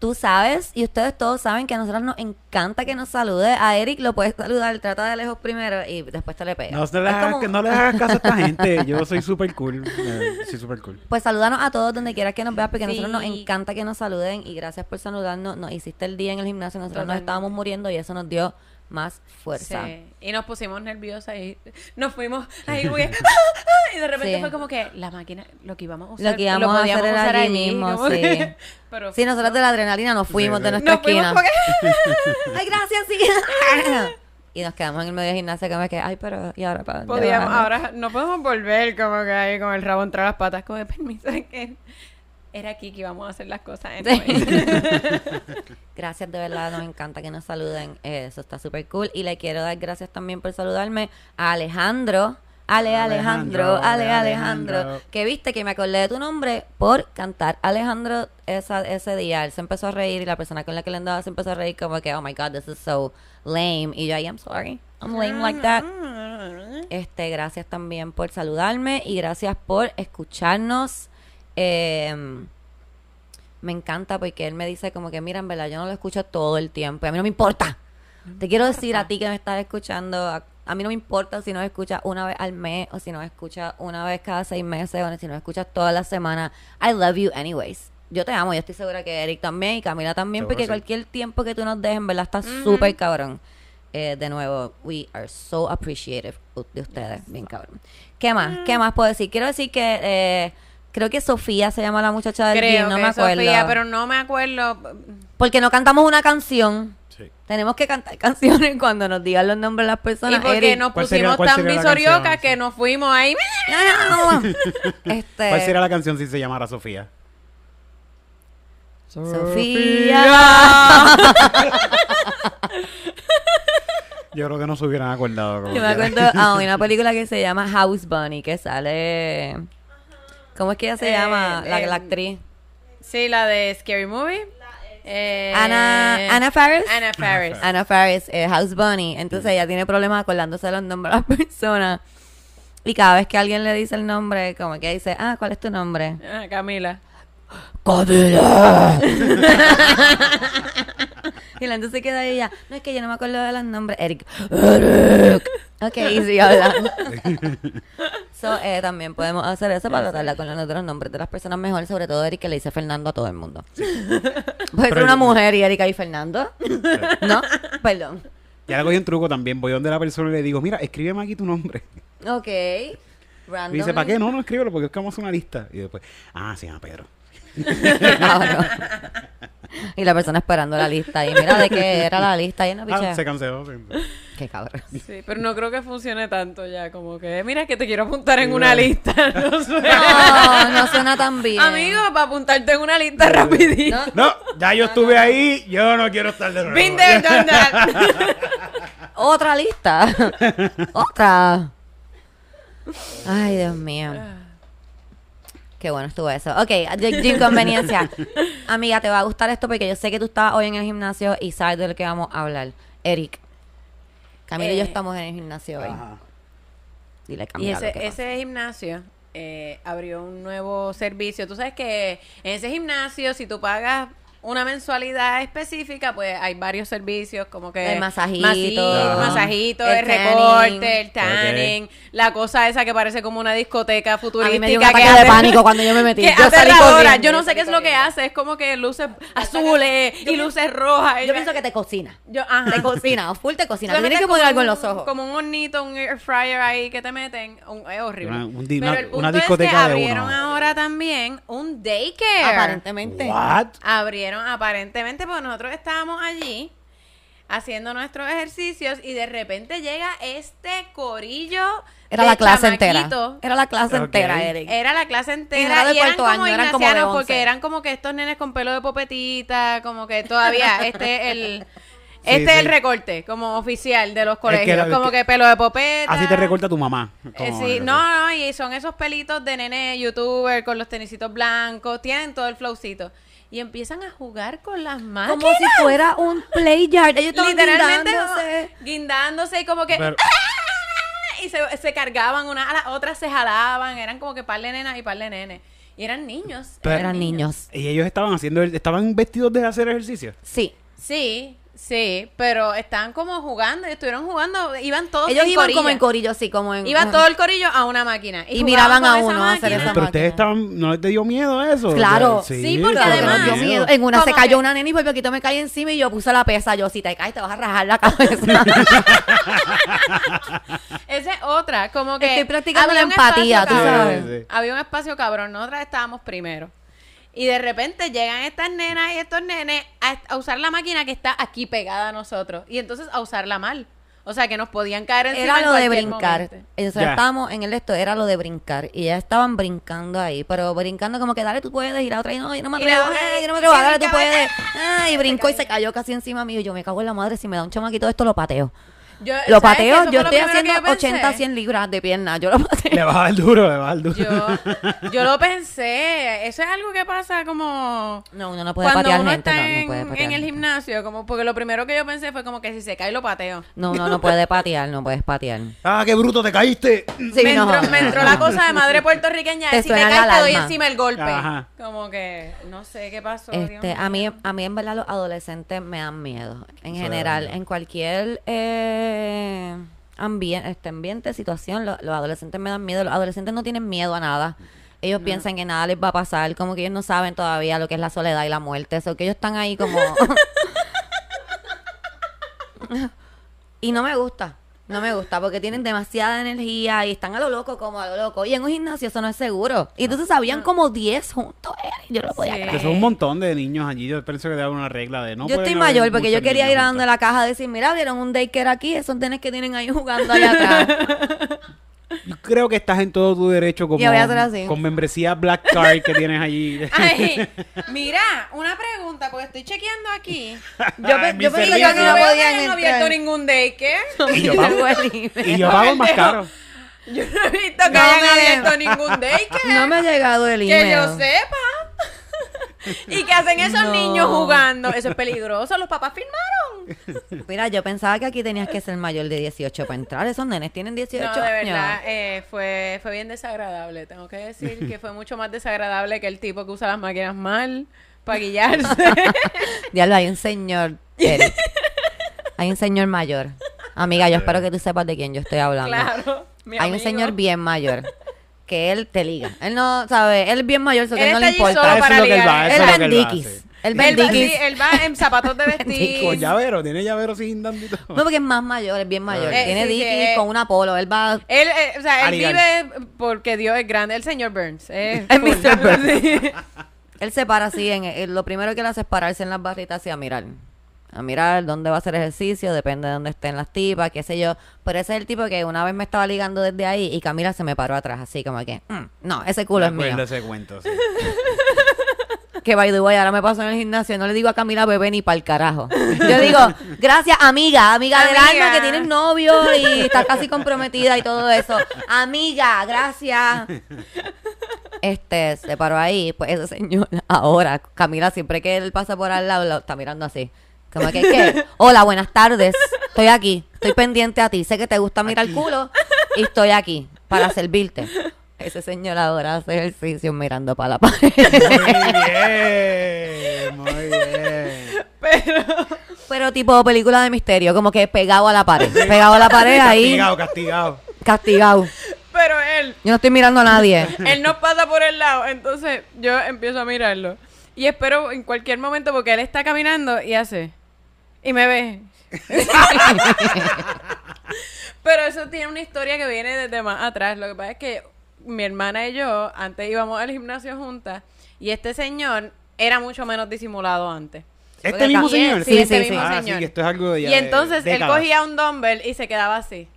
Speaker 1: Tú sabes, y ustedes todos saben que a nosotros nos encanta que nos salude. A Eric lo puedes saludar, trata de lejos primero y después te le pega.
Speaker 3: No, no le hagas,
Speaker 1: como-
Speaker 3: no le hagas caso a esta gente. Yo soy súper cool. Eh, soy súper cool.
Speaker 1: Pues salúdanos a todos donde quieras que nos veas, porque a nosotros nos
Speaker 2: Sí.
Speaker 1: encanta que nos saluden y gracias por saludarnos. Nos hiciste el día en el gimnasio, nosotros nos estábamos muriendo y eso nos dio más fuerza.
Speaker 2: Sí. Y nos pusimos nerviosas y nos fuimos ahí, güey. y de repente
Speaker 1: Sí.
Speaker 2: fue como que la máquina, lo que íbamos a usar,
Speaker 1: Lo que íbamos a
Speaker 2: podíamos
Speaker 1: hacer
Speaker 2: usar
Speaker 1: allí
Speaker 2: allí,
Speaker 1: mismo, sí.
Speaker 2: Que- pero
Speaker 1: Sí, nosotros de la adrenalina nos fuimos
Speaker 3: Sí,
Speaker 1: de
Speaker 3: sí.
Speaker 1: nuestra
Speaker 2: nos fuimos
Speaker 1: esquina.
Speaker 2: porque
Speaker 1: Ay, gracias, sí. y nos quedamos en el medio de gimnasia que me quedé, ay, pero, ¿y ahora para dónde
Speaker 2: podíamos, ahora no podemos volver como que ahí con el rabo entre las patas, como de permiso que era aquí que íbamos a hacer las cosas. anyway.
Speaker 1: Gracias, de verdad, nos encanta que nos saluden. Eso está súper cool. Y le quiero dar gracias también por saludarme a Alejandro. Ale Alejandro, Ale
Speaker 3: Ale
Speaker 1: Alejandro, que viste que me acordé de tu nombre por cantar Alejandro esa, ese día. Él se empezó a reír y la persona con la que le andaba se empezó a reír como que, oh my god, this is so lame. Y yo, I am sorry, I'm lame like that. Este, gracias también por saludarme y gracias por escucharnos. Eh, me encanta porque él me dice como que, mira, en verdad, yo no lo escucho todo el tiempo y a mí no me importa. Te quiero decir a ti que me estás escuchando, a, a mí no me importa si nos escuchas una vez al mes o si nos escuchas una vez cada seis meses o si nos escuchas todas las semanas. I love you anyways. Yo te amo, yo estoy segura que Eric también y Camila también,
Speaker 3: Seguro
Speaker 1: porque
Speaker 3: sí.
Speaker 1: cualquier tiempo que tú nos dejes, en verdad, está súper cabrón. Eh, de nuevo, we are so appreciative de ustedes, bien cabrón. ¿Qué más? ¿Qué más puedo decir? Quiero decir que eh, creo que Sofía se llama la muchacha del
Speaker 2: Creo
Speaker 1: gym, no
Speaker 2: que
Speaker 1: me acuerdo.
Speaker 2: Sofía, pero no me acuerdo.
Speaker 1: Porque no cantamos una canción. Tenemos que cantar canciones cuando nos digan los nombres de las
Speaker 2: Y
Speaker 1: personas.
Speaker 2: porque
Speaker 1: Eric.
Speaker 2: nos
Speaker 3: ¿Cuál sería-
Speaker 2: pusimos tan visoriocas que nos fuimos ahí.
Speaker 1: este,
Speaker 3: ¿Cuál sería la canción si se llamara Sofía?
Speaker 1: Sofía.
Speaker 3: Yo creo que no se hubieran acordado. como
Speaker 1: Yo me acuerdo a una película que se llama House Bunny, que sale... ¿Cómo es que ella se
Speaker 2: Eh,
Speaker 1: llama? La,
Speaker 2: eh,
Speaker 1: la actriz.
Speaker 2: Sí, la de Scary Movie. Eh,
Speaker 1: Ana, Ana Faris.
Speaker 2: Ana Faris.
Speaker 1: Ana Faris, eh, House Bunny. Entonces ella tiene problemas acordándose de los nombres de las personas. Y cada vez que alguien le dice el nombre, como que dice, ah, ¿cuál es tu nombre?
Speaker 2: Ah, Camila.
Speaker 1: ¡Camila! y la gente se queda ahí ya. No es que yo no me acuerdo de los nombres. Eric. Eric. Ok, y sigue hablando. so, eh, también podemos hacer eso para tratarla con los otros nombres de las personas mejor, sobre todo Eric, que le dice Fernando a todo el mundo. Puede ser una mujer y Erika y Fernando. ¿No? Perdón.
Speaker 3: Y ahora cogí un truco también. Voy donde la persona y le digo, mira, escríbeme aquí tu nombre.
Speaker 1: Ok.
Speaker 3: Y dice, ¿para qué? No, no escríbelo porque es que vamos a hacer una lista. Y después, ah, se llama Pedro.
Speaker 1: Cabrón. Y la persona esperando la lista. Y mira de qué era la lista. Y no
Speaker 3: Ah, se canceló.
Speaker 1: Qué cabrón.
Speaker 2: Sí, pero no creo que funcione tanto ya, como que, mira que te quiero apuntar en una lista. No sé.
Speaker 1: No, no suena tan bien.
Speaker 2: Amigo, para apuntarte en una lista rapidito.
Speaker 1: No.
Speaker 3: No, ya yo estuve ahí, yo no quiero estar de nuevo.
Speaker 2: Been there, done that.
Speaker 1: Otra lista. Otra. Ay, Dios mío. Qué bueno estuvo eso. Ok, de, de inconveniencia. Amiga, te va a gustar esto porque yo sé que tú estabas hoy en el gimnasio y sabes de lo que vamos a hablar. Eric. Camila y yo
Speaker 2: Eh,
Speaker 1: estamos en el gimnasio hoy.
Speaker 3: Ajá.
Speaker 1: Dile,
Speaker 2: Y
Speaker 1: Camila, lo
Speaker 2: ese,
Speaker 1: que pasa.
Speaker 2: ese gimnasio eh, abrió un nuevo servicio. Tú sabes que en ese gimnasio, si tú pagas una mensualidad específica, pues hay varios servicios como que...
Speaker 1: El masajito.
Speaker 2: Masito, masajito,
Speaker 1: El
Speaker 2: el,
Speaker 1: tanning.
Speaker 2: recorte, el tanning, la cosa esa que parece como una discoteca
Speaker 1: A
Speaker 2: futurística.
Speaker 1: mí me dio un
Speaker 2: que
Speaker 1: ataque de
Speaker 2: hace-
Speaker 1: pánico cuando yo me metí.
Speaker 2: que
Speaker 1: Yo salí corriendo.
Speaker 2: Yo no sé qué es lo que hace. Es como que luces azules y luces rojas.
Speaker 1: Yo pienso que te cocina.
Speaker 2: Yo, ajá.
Speaker 1: Te cocina, o full te cocina. Tienes que poner
Speaker 2: como
Speaker 1: algo en
Speaker 2: un-
Speaker 1: los ojos.
Speaker 2: Como un hornito, un air fryer ahí que te meten. un- es horrible.
Speaker 3: Una- un
Speaker 2: Pero
Speaker 3: una-
Speaker 2: el punto
Speaker 3: una
Speaker 2: es que
Speaker 3: discoteca de
Speaker 2: abrieron
Speaker 3: uno.
Speaker 2: ahora también un daycare.
Speaker 1: Aparentemente.
Speaker 3: What?
Speaker 2: Abrieron aparentemente porque nosotros estábamos allí haciendo nuestros ejercicios y de repente llega este corillo
Speaker 1: Era
Speaker 2: de
Speaker 1: la clase entera. Era la clase entera, Eric.
Speaker 2: Era la clase
Speaker 1: Y
Speaker 2: entera
Speaker 1: era de
Speaker 2: y eran
Speaker 1: cuarto
Speaker 2: como
Speaker 1: año, eran como de
Speaker 2: ignacianos
Speaker 1: 11.
Speaker 2: porque eran como que estos nenes con pelo de popetita, como que todavía este el
Speaker 3: Sí,
Speaker 2: este es el
Speaker 3: sí.
Speaker 2: recorte como oficial de los
Speaker 3: que
Speaker 2: colegios,
Speaker 3: era-
Speaker 2: como
Speaker 3: que-
Speaker 2: que pelo de popeta.
Speaker 3: Así te recorta tu mamá.
Speaker 2: Eh, sí, no, no, y son esos pelitos de nene youtuber con los tenisitos blancos, tienen todo el flowcito. Y empiezan a jugar con las máquinas.
Speaker 1: Como si fuera un play yard. Ellos estaban
Speaker 2: Literalmente
Speaker 1: guindándose.
Speaker 2: como guindándose y como que
Speaker 3: Pero-
Speaker 2: y se, se cargaban una a las otras se jalaban, eran como que par de nenas y par de nenes. Y eran niños.
Speaker 3: Pero-
Speaker 1: Eran niños.
Speaker 3: Y ellos estaban haciendo, el- estaban vestidos de hacer ejercicio.
Speaker 1: Sí.
Speaker 2: Sí, sí, pero estaban como jugando, estuvieron jugando, iban todos
Speaker 1: Ellos
Speaker 2: en
Speaker 1: iban
Speaker 2: corilla.
Speaker 1: como en corillo, sí, como en...
Speaker 2: Iba todo el corillo a una máquina.
Speaker 1: Y miraban a uno a hacer
Speaker 2: máquina.
Speaker 1: esa
Speaker 3: Pero
Speaker 1: máquina.
Speaker 3: ustedes estaban, ¿no les dio miedo eso?
Speaker 1: Claro.
Speaker 2: Sí, porque
Speaker 1: Claro que
Speaker 2: además-
Speaker 1: nos dio miedo. En una se cayó
Speaker 2: que-
Speaker 1: una nena y poquito me caí encima y yo puse la pesa. Yo, si te caes, te vas a rajar la cabeza.
Speaker 2: Esa es otra, como que
Speaker 1: Estoy practicando la empatía,
Speaker 2: espacio
Speaker 1: tú sabes.
Speaker 3: Sí, sí.
Speaker 2: Había un espacio cabrón, nosotras estábamos primero. Y de repente llegan estas nenas y estos nenes a, a usar la máquina que está aquí pegada a nosotros. Y entonces a usarla mal. O sea, que nos podían caer encima
Speaker 1: Era
Speaker 2: en
Speaker 1: lo de brincar.
Speaker 2: momento.
Speaker 1: Nosotros
Speaker 3: Ya.
Speaker 1: estábamos en el esto, era lo de brincar. Y ya estaban brincando ahí, pero brincando como que dale, tú puedes. Y la otra, y no, yo no me atrevo, ay, yo no me atrevo, dale, tú puedes.
Speaker 2: ¡ah!
Speaker 1: Ay, y brincó y se cayó casi encima mío. Y yo me cago en la madre, si me da un chamaquito esto, lo pateo.
Speaker 2: Yo-
Speaker 1: Lo pateo, yo estoy haciendo
Speaker 2: yo pensé.
Speaker 1: 80, 100 libras de pierna. Yo lo pateo.
Speaker 3: Le va a dar duro, le va a dar duro.
Speaker 2: Yo, yo lo pensé. Eso es algo que pasa como...
Speaker 1: No, uno no puede
Speaker 2: Cuando
Speaker 1: patear
Speaker 2: uno
Speaker 1: gente.
Speaker 2: está
Speaker 1: No, no
Speaker 2: en,
Speaker 1: puede patear.
Speaker 2: en el
Speaker 1: gente.
Speaker 2: gimnasio, como porque lo primero que yo pensé fue como que si se cae lo pateo.
Speaker 1: No, no, no puede patear, no puedes patear.
Speaker 3: Ah, qué bruto, te caíste.
Speaker 1: Sí,
Speaker 2: me,
Speaker 1: no.
Speaker 2: entró, me entró la cosa de madre puertorriqueña
Speaker 1: Te
Speaker 2: si te caes te doy encima el golpe.
Speaker 3: Ajá.
Speaker 2: Como que no sé qué pasó.
Speaker 1: Este, a mí, a mí en verdad los adolescentes me dan miedo. En general, en cualquier eh, ambiente, este ambiente, situación, lo- los adolescentes me dan miedo. Los adolescentes no tienen miedo a nada. Ellos piensan que nada les va a pasar, como que ellos no saben todavía lo que es la soledad y la muerte. Eso que ellos están ahí como. y no me gusta. No me gusta porque tienen demasiada energía y están a lo loco como a lo loco. Y en un gimnasio eso no es seguro. Y entonces habían como 10 juntos. Eric. Yo no lo podía
Speaker 2: Sí.
Speaker 1: creer.
Speaker 3: Que son un montón de niños allí. Yo pienso que debe haber una regla de no
Speaker 1: yo
Speaker 3: pueden
Speaker 1: estoy
Speaker 3: haber
Speaker 1: mayor porque yo
Speaker 3: muchos
Speaker 1: quería
Speaker 3: niños
Speaker 1: ir a donde
Speaker 3: juntos.
Speaker 1: la caja a decir, mira, vieron un daycare aquí, esos nenes que tienen ahí jugando allá atrás.
Speaker 3: Yo creo que estás en todo tu derecho como con membresía Black Card que tienes allí.
Speaker 2: Ay, mira, una pregunta, porque estoy chequeando aquí.
Speaker 1: Yo,
Speaker 3: mi
Speaker 1: yo pensé que
Speaker 2: Yo
Speaker 1: no
Speaker 2: no veo que
Speaker 1: podían
Speaker 2: hayan abierto ningún daycare.
Speaker 3: Y yo pago, y yo pago más caro.
Speaker 2: Yo no he visto que
Speaker 1: No
Speaker 2: hayan
Speaker 1: me-
Speaker 2: abierto ningún daycare.
Speaker 1: No me ha llegado el email.
Speaker 2: Que yo sepa. ¿Y qué hacen esos
Speaker 1: No.
Speaker 2: niños jugando? Eso es peligroso. Los papás firmaron.
Speaker 1: Mira, yo pensaba que aquí tenías que ser mayor de 18 para entrar. Esos nenes tienen 18
Speaker 2: No, de
Speaker 1: años.
Speaker 2: verdad, eh, fue, fue bien desagradable. Tengo que decir que fue mucho más desagradable que el tipo que usa las máquinas mal para guillarse.
Speaker 1: Diablo, hay un señor, Eric. Hay un señor mayor. Amiga, yo espero que tú sepas de quién yo estoy hablando.
Speaker 2: claro. mi
Speaker 1: hay un señor bien mayor que él te liga. Él no, sabe, él es bien mayor, eso que
Speaker 2: Él
Speaker 1: no le
Speaker 2: está allí
Speaker 1: importa.
Speaker 2: solo
Speaker 3: Eso
Speaker 2: para
Speaker 3: es lo que él
Speaker 2: ligar.
Speaker 3: va,
Speaker 1: Él
Speaker 3: eso es lo que
Speaker 1: ven
Speaker 3: él va,
Speaker 1: dickies.
Speaker 3: sí.
Speaker 1: Él
Speaker 2: Él va, sí,
Speaker 1: dickies.
Speaker 2: él va en zapatos de vestir.
Speaker 3: Con llavero, tiene llavero sin todo.
Speaker 1: No, porque es más mayor, es bien mayor.
Speaker 2: Eh,
Speaker 1: Tiene
Speaker 2: sí, eh.
Speaker 1: con una polo. Él va...
Speaker 2: Él, eh, o sea, él vive porque Dios es grande. El señor Burns. eh,
Speaker 1: El
Speaker 2: full.
Speaker 1: Mr. Burns. Él se para así, en, en- lo primero que él hace es pararse en las barritas y a mirar. A mirar dónde va a hacer ejercicio, depende de dónde estén las tipas, qué sé yo. Pero ese es el tipo que una vez me estaba ligando desde ahí y Camila se me paró atrás, así como que, "Mm, no, ese culo es mío.
Speaker 3: Ese cuento, sí.
Speaker 1: Que by the way, ahora me paso en el gimnasio, no le digo a Camila bebé ni para el carajo. Yo digo, gracias amiga, amiga del
Speaker 2: Amiga.
Speaker 1: alma que tienes novio y está casi comprometida y todo eso. Amiga, gracias. Este, se paró ahí, pues ese señor, ahora, Camila, siempre que él pasa por al lado, lo está mirando así. Como que, ¿qué? Hola, buenas tardes. Estoy aquí. Estoy pendiente a ti. Sé que te gusta mirar el culo y estoy aquí para servirte. Ese señor ahora hace ejercicio mirando para la pared.
Speaker 3: Muy bien, muy bien.
Speaker 1: Pero tipo película de misterio, como que pegado a la pared. Pegado a la pared ahí,
Speaker 3: Castigado, castigado.
Speaker 1: castigado.
Speaker 2: Pero él,
Speaker 1: Yo no estoy mirando a nadie.
Speaker 2: él nos pasa por el lado, entonces yo empiezo a mirarlo. Y espero en cualquier momento porque él está caminando y hace. Y me ve. Pero eso tiene una historia que viene desde más atrás. Lo que pasa es que mi hermana y yo antes íbamos al gimnasio juntas y este señor era mucho menos disimulado antes.
Speaker 3: ¿Este mismo
Speaker 1: acá-
Speaker 3: señor?
Speaker 1: Sí,
Speaker 2: este
Speaker 1: sí,
Speaker 2: mismo
Speaker 1: sí.
Speaker 3: Ah,
Speaker 2: señor.
Speaker 3: sí, que esto es algo de ya
Speaker 2: Y
Speaker 3: de
Speaker 2: entonces él cogía un dumbbell y se quedaba así.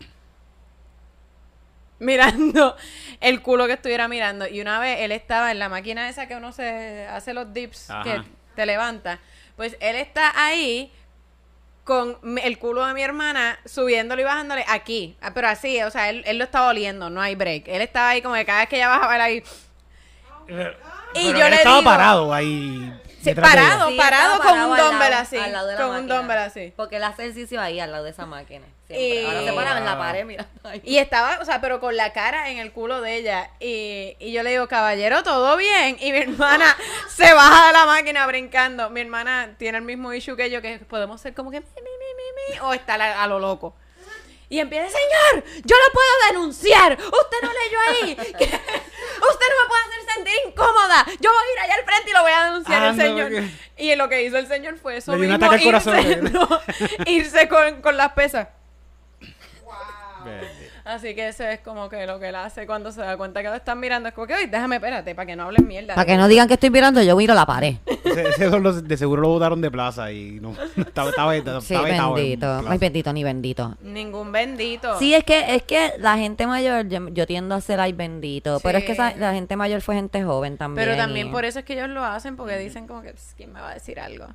Speaker 2: Mirando el culo que estuviera mirando. Y una vez él estaba en la máquina esa que uno se hace los dips,
Speaker 3: Ajá.
Speaker 2: que te levanta. Pues él está ahí con el culo de mi hermana subiéndolo y bajándole aquí. Ah, Pero así, o sea, él, él lo estaba oliendo, no hay break. Él estaba ahí como que cada vez que ella bajaba, él ahí.
Speaker 3: Pero
Speaker 2: Y yo le
Speaker 3: estaba
Speaker 2: digo-
Speaker 3: parado ahí.
Speaker 2: Sí, parado.
Speaker 1: Sí,
Speaker 2: parado con un dumbbell así,
Speaker 1: al lado de la
Speaker 2: con un
Speaker 1: máquina.
Speaker 2: dumbbell así.
Speaker 1: Porque él hace ejercicio ahí, al lado de esa máquina. Ahora se paraba en la pared mirando ahí.
Speaker 2: Y estaba, o sea, pero con la cara en el culo de ella. Y, y yo le digo, caballero, ¿todo bien? Y mi hermana se baja de la máquina brincando. Mi hermana tiene el mismo issue que yo, que podemos ser como que mi, mi, mi, mi, mi, o estar a, a lo loco. Y empieza, señor, yo lo puedo denunciar. Usted no leyó ahí. usted no me puede hacer sentir incómoda. Yo voy a ir allá al frente y lo voy a denunciar
Speaker 3: Ah, no,
Speaker 2: señor. Y lo que hizo el señor fue eso
Speaker 3: Le dio un
Speaker 2: mismo,
Speaker 3: ataque al corazón.
Speaker 2: irse, no, irse con, con las pesas. Así que eso es como que lo que él hace cuando se da cuenta que lo están mirando. Es como que, oye, déjame, espérate, para que no hablen mierda.
Speaker 1: Para que no digan que estoy mirando, yo miro la pared.
Speaker 3: Ese, ese son los- de seguro lo botaron de plaza y no, estaba, estaba, estaba,
Speaker 1: Sí,
Speaker 3: estaba
Speaker 1: bendito. Ay, bendito ni bendito.
Speaker 2: Ningún bendito.
Speaker 1: Sí, es que, es que la gente mayor, yo, yo tiendo a ser ay bendito, pero es que esa- la gente mayor fue gente joven también.
Speaker 2: Pero también
Speaker 1: y-
Speaker 2: por eso es que ellos lo hacen, porque dicen como que, "Pss, ¿quién me va a decir algo?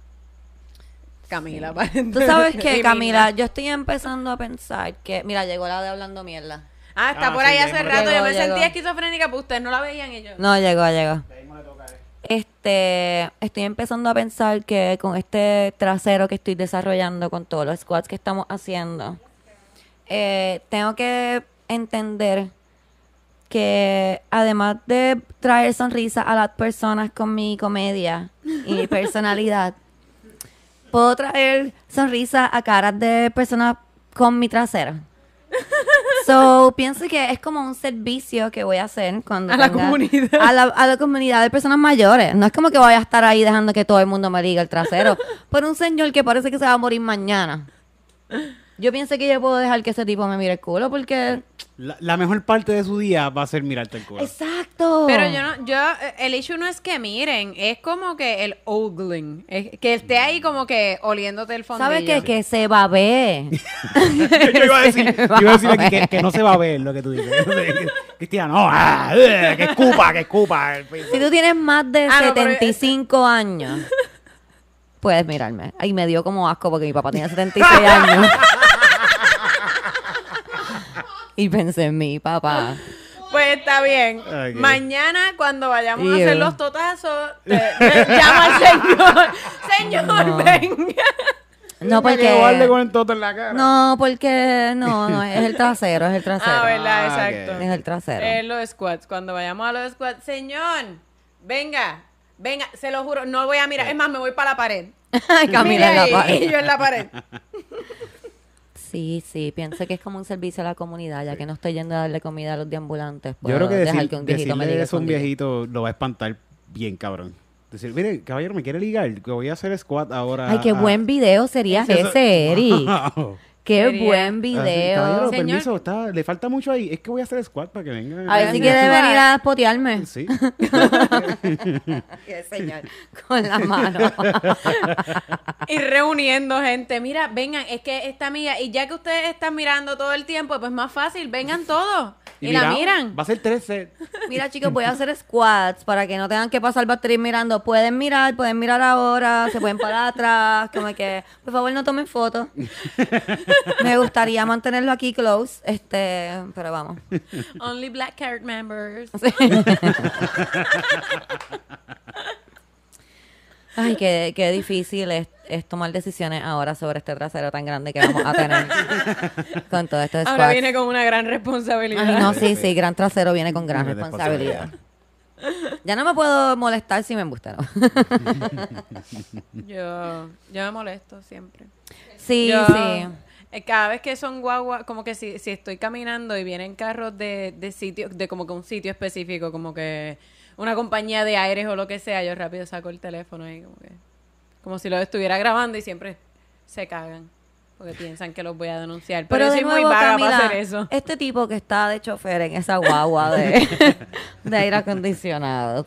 Speaker 2: Camila,
Speaker 1: Tú sabes que. Camila, yo estoy empezando a pensar que, mira, llegó la de hablando mierda.
Speaker 2: Ah, está
Speaker 3: Ah,
Speaker 2: por
Speaker 3: sí,
Speaker 2: ahí hace rato.
Speaker 1: llegó,
Speaker 2: yo me
Speaker 1: llegó.
Speaker 2: sentía esquizofrénica, pues ustedes no la veían yo.
Speaker 1: No, llegó, llegó. Este, estoy empezando a pensar que con este trasero que estoy desarrollando, con todos los squats que estamos haciendo, eh, tengo que entender que además de traer sonrisa a las personas con mi comedia y mi personalidad, puedo traer sonrisa a caras de personas con mi trasero. So, pienso que es como un servicio que voy a hacer cuando
Speaker 2: A la comunidad.
Speaker 1: A la, a la comunidad de personas mayores. No es como que voy a estar ahí dejando que todo el mundo me liga el trasero. Por un señor que parece que se va a morir mañana. Yo pienso que yo puedo dejar que ese tipo me mire el culo porque...
Speaker 3: La, la mejor parte de su día va a ser mirarte el culo.
Speaker 1: Exacto.
Speaker 2: Pero yo no, yo, eh, el issue no es que miren, es como que el ogling, es que esté ahí como que oliéndote el fondillo.
Speaker 1: ¿Sabes qué? Que se va a ver.
Speaker 3: yo iba a decir, yo iba a decir aquí que, que no se va a ver lo que tú dices. Cristiano, no, ah, eh, que escupa, que escupa.
Speaker 1: Si tú tienes más de
Speaker 2: Ah, no, pero-
Speaker 1: 75 años, puedes mirarme. Ay, me dio como asco porque mi papá tenía 76 años. Y pensé en mi papá.
Speaker 2: Pues está bien. Mañana cuando vayamos a hacer los totazos, te, te llama al señor. Señor, venga.
Speaker 1: No,
Speaker 3: Que guarde con
Speaker 1: porque...
Speaker 3: el toto en la cara.
Speaker 1: No, porque... No, no, es el trasero, es el trasero.
Speaker 2: Ah, verdad,
Speaker 3: Ah,
Speaker 2: exacto.
Speaker 1: Es el trasero.
Speaker 2: Es los squats. Cuando vayamos a los squats, señor, venga, venga, se lo juro, no voy a mirar. Es más, me voy para la pared.
Speaker 1: Camina
Speaker 2: Mire
Speaker 1: en la pared.
Speaker 2: Y yo en la pared.
Speaker 1: Sí, sí, pienso que es como un servicio a la comunidad, ya que no estoy yendo a darle comida a los deambulantes.
Speaker 3: Yo creo que
Speaker 1: dejar
Speaker 3: decir,
Speaker 1: que un viejito me diga
Speaker 3: eso a un viejito lo va a espantar bien, cabrón. Decir, mire, caballero, me quiere ligar, que voy a hacer squat ahora.
Speaker 1: Ay, qué
Speaker 3: ah".
Speaker 1: buen video sería
Speaker 3: Eso-
Speaker 1: ese, Eric.
Speaker 3: Wow.
Speaker 1: Qué
Speaker 2: Quería-
Speaker 1: buen
Speaker 3: Ah, sí,
Speaker 1: video.
Speaker 3: caballero,
Speaker 2: Señor.
Speaker 3: permiso, está, le falta mucho ahí. Es que voy a hacer squat para que vengan.
Speaker 1: a ver si quiere venir a spotearme.
Speaker 3: Sí.
Speaker 1: Qué señor, con la mano.
Speaker 2: Y reuniendo gente. Mira, vengan, es que esta amiga, y ya que ustedes están mirando todo el tiempo, pues más fácil, vengan todos. Y, la
Speaker 3: mira,
Speaker 2: miran.
Speaker 3: Va a ser 13.
Speaker 1: Mira, chicos, voy a hacer squats para que no tengan que pasar batería mirando. Pueden mirar, pueden mirar ahora, se pueden parar atrás. Como que, por favor, no tomen fotos. Me gustaría mantenerlo aquí close, este, pero vamos.
Speaker 2: Only Black Card members.
Speaker 1: Ay, qué, qué difícil es, es tomar decisiones ahora sobre este trasero tan grande que vamos a tener con todo esto de
Speaker 2: Ahora
Speaker 1: squats.
Speaker 2: viene con una gran responsabilidad.
Speaker 1: Ay, no, sí, sí, gran trasero viene con gran responsabilidad. Ya no me puedo molestar si me embusta, ¿no?
Speaker 2: Yo, yo me molesto siempre.
Speaker 1: Sí,
Speaker 2: Yo,
Speaker 1: sí.
Speaker 2: eh, Cada vez que son guagua, como que si, si estoy caminando y vienen carros de, de sitio, de como que un sitio específico, como que una compañía de aires o lo que sea, yo rápido saco el teléfono y como que, como si lo estuviera grabando y siempre se cagan. Porque piensan que los voy a denunciar. Pero,
Speaker 1: Pero
Speaker 2: yo
Speaker 1: de
Speaker 2: soy
Speaker 1: nuevo,
Speaker 2: muy vaga
Speaker 1: Camila,
Speaker 2: para hacer eso.
Speaker 1: este tipo que está de chofer en esa guagua de, de aire acondicionado.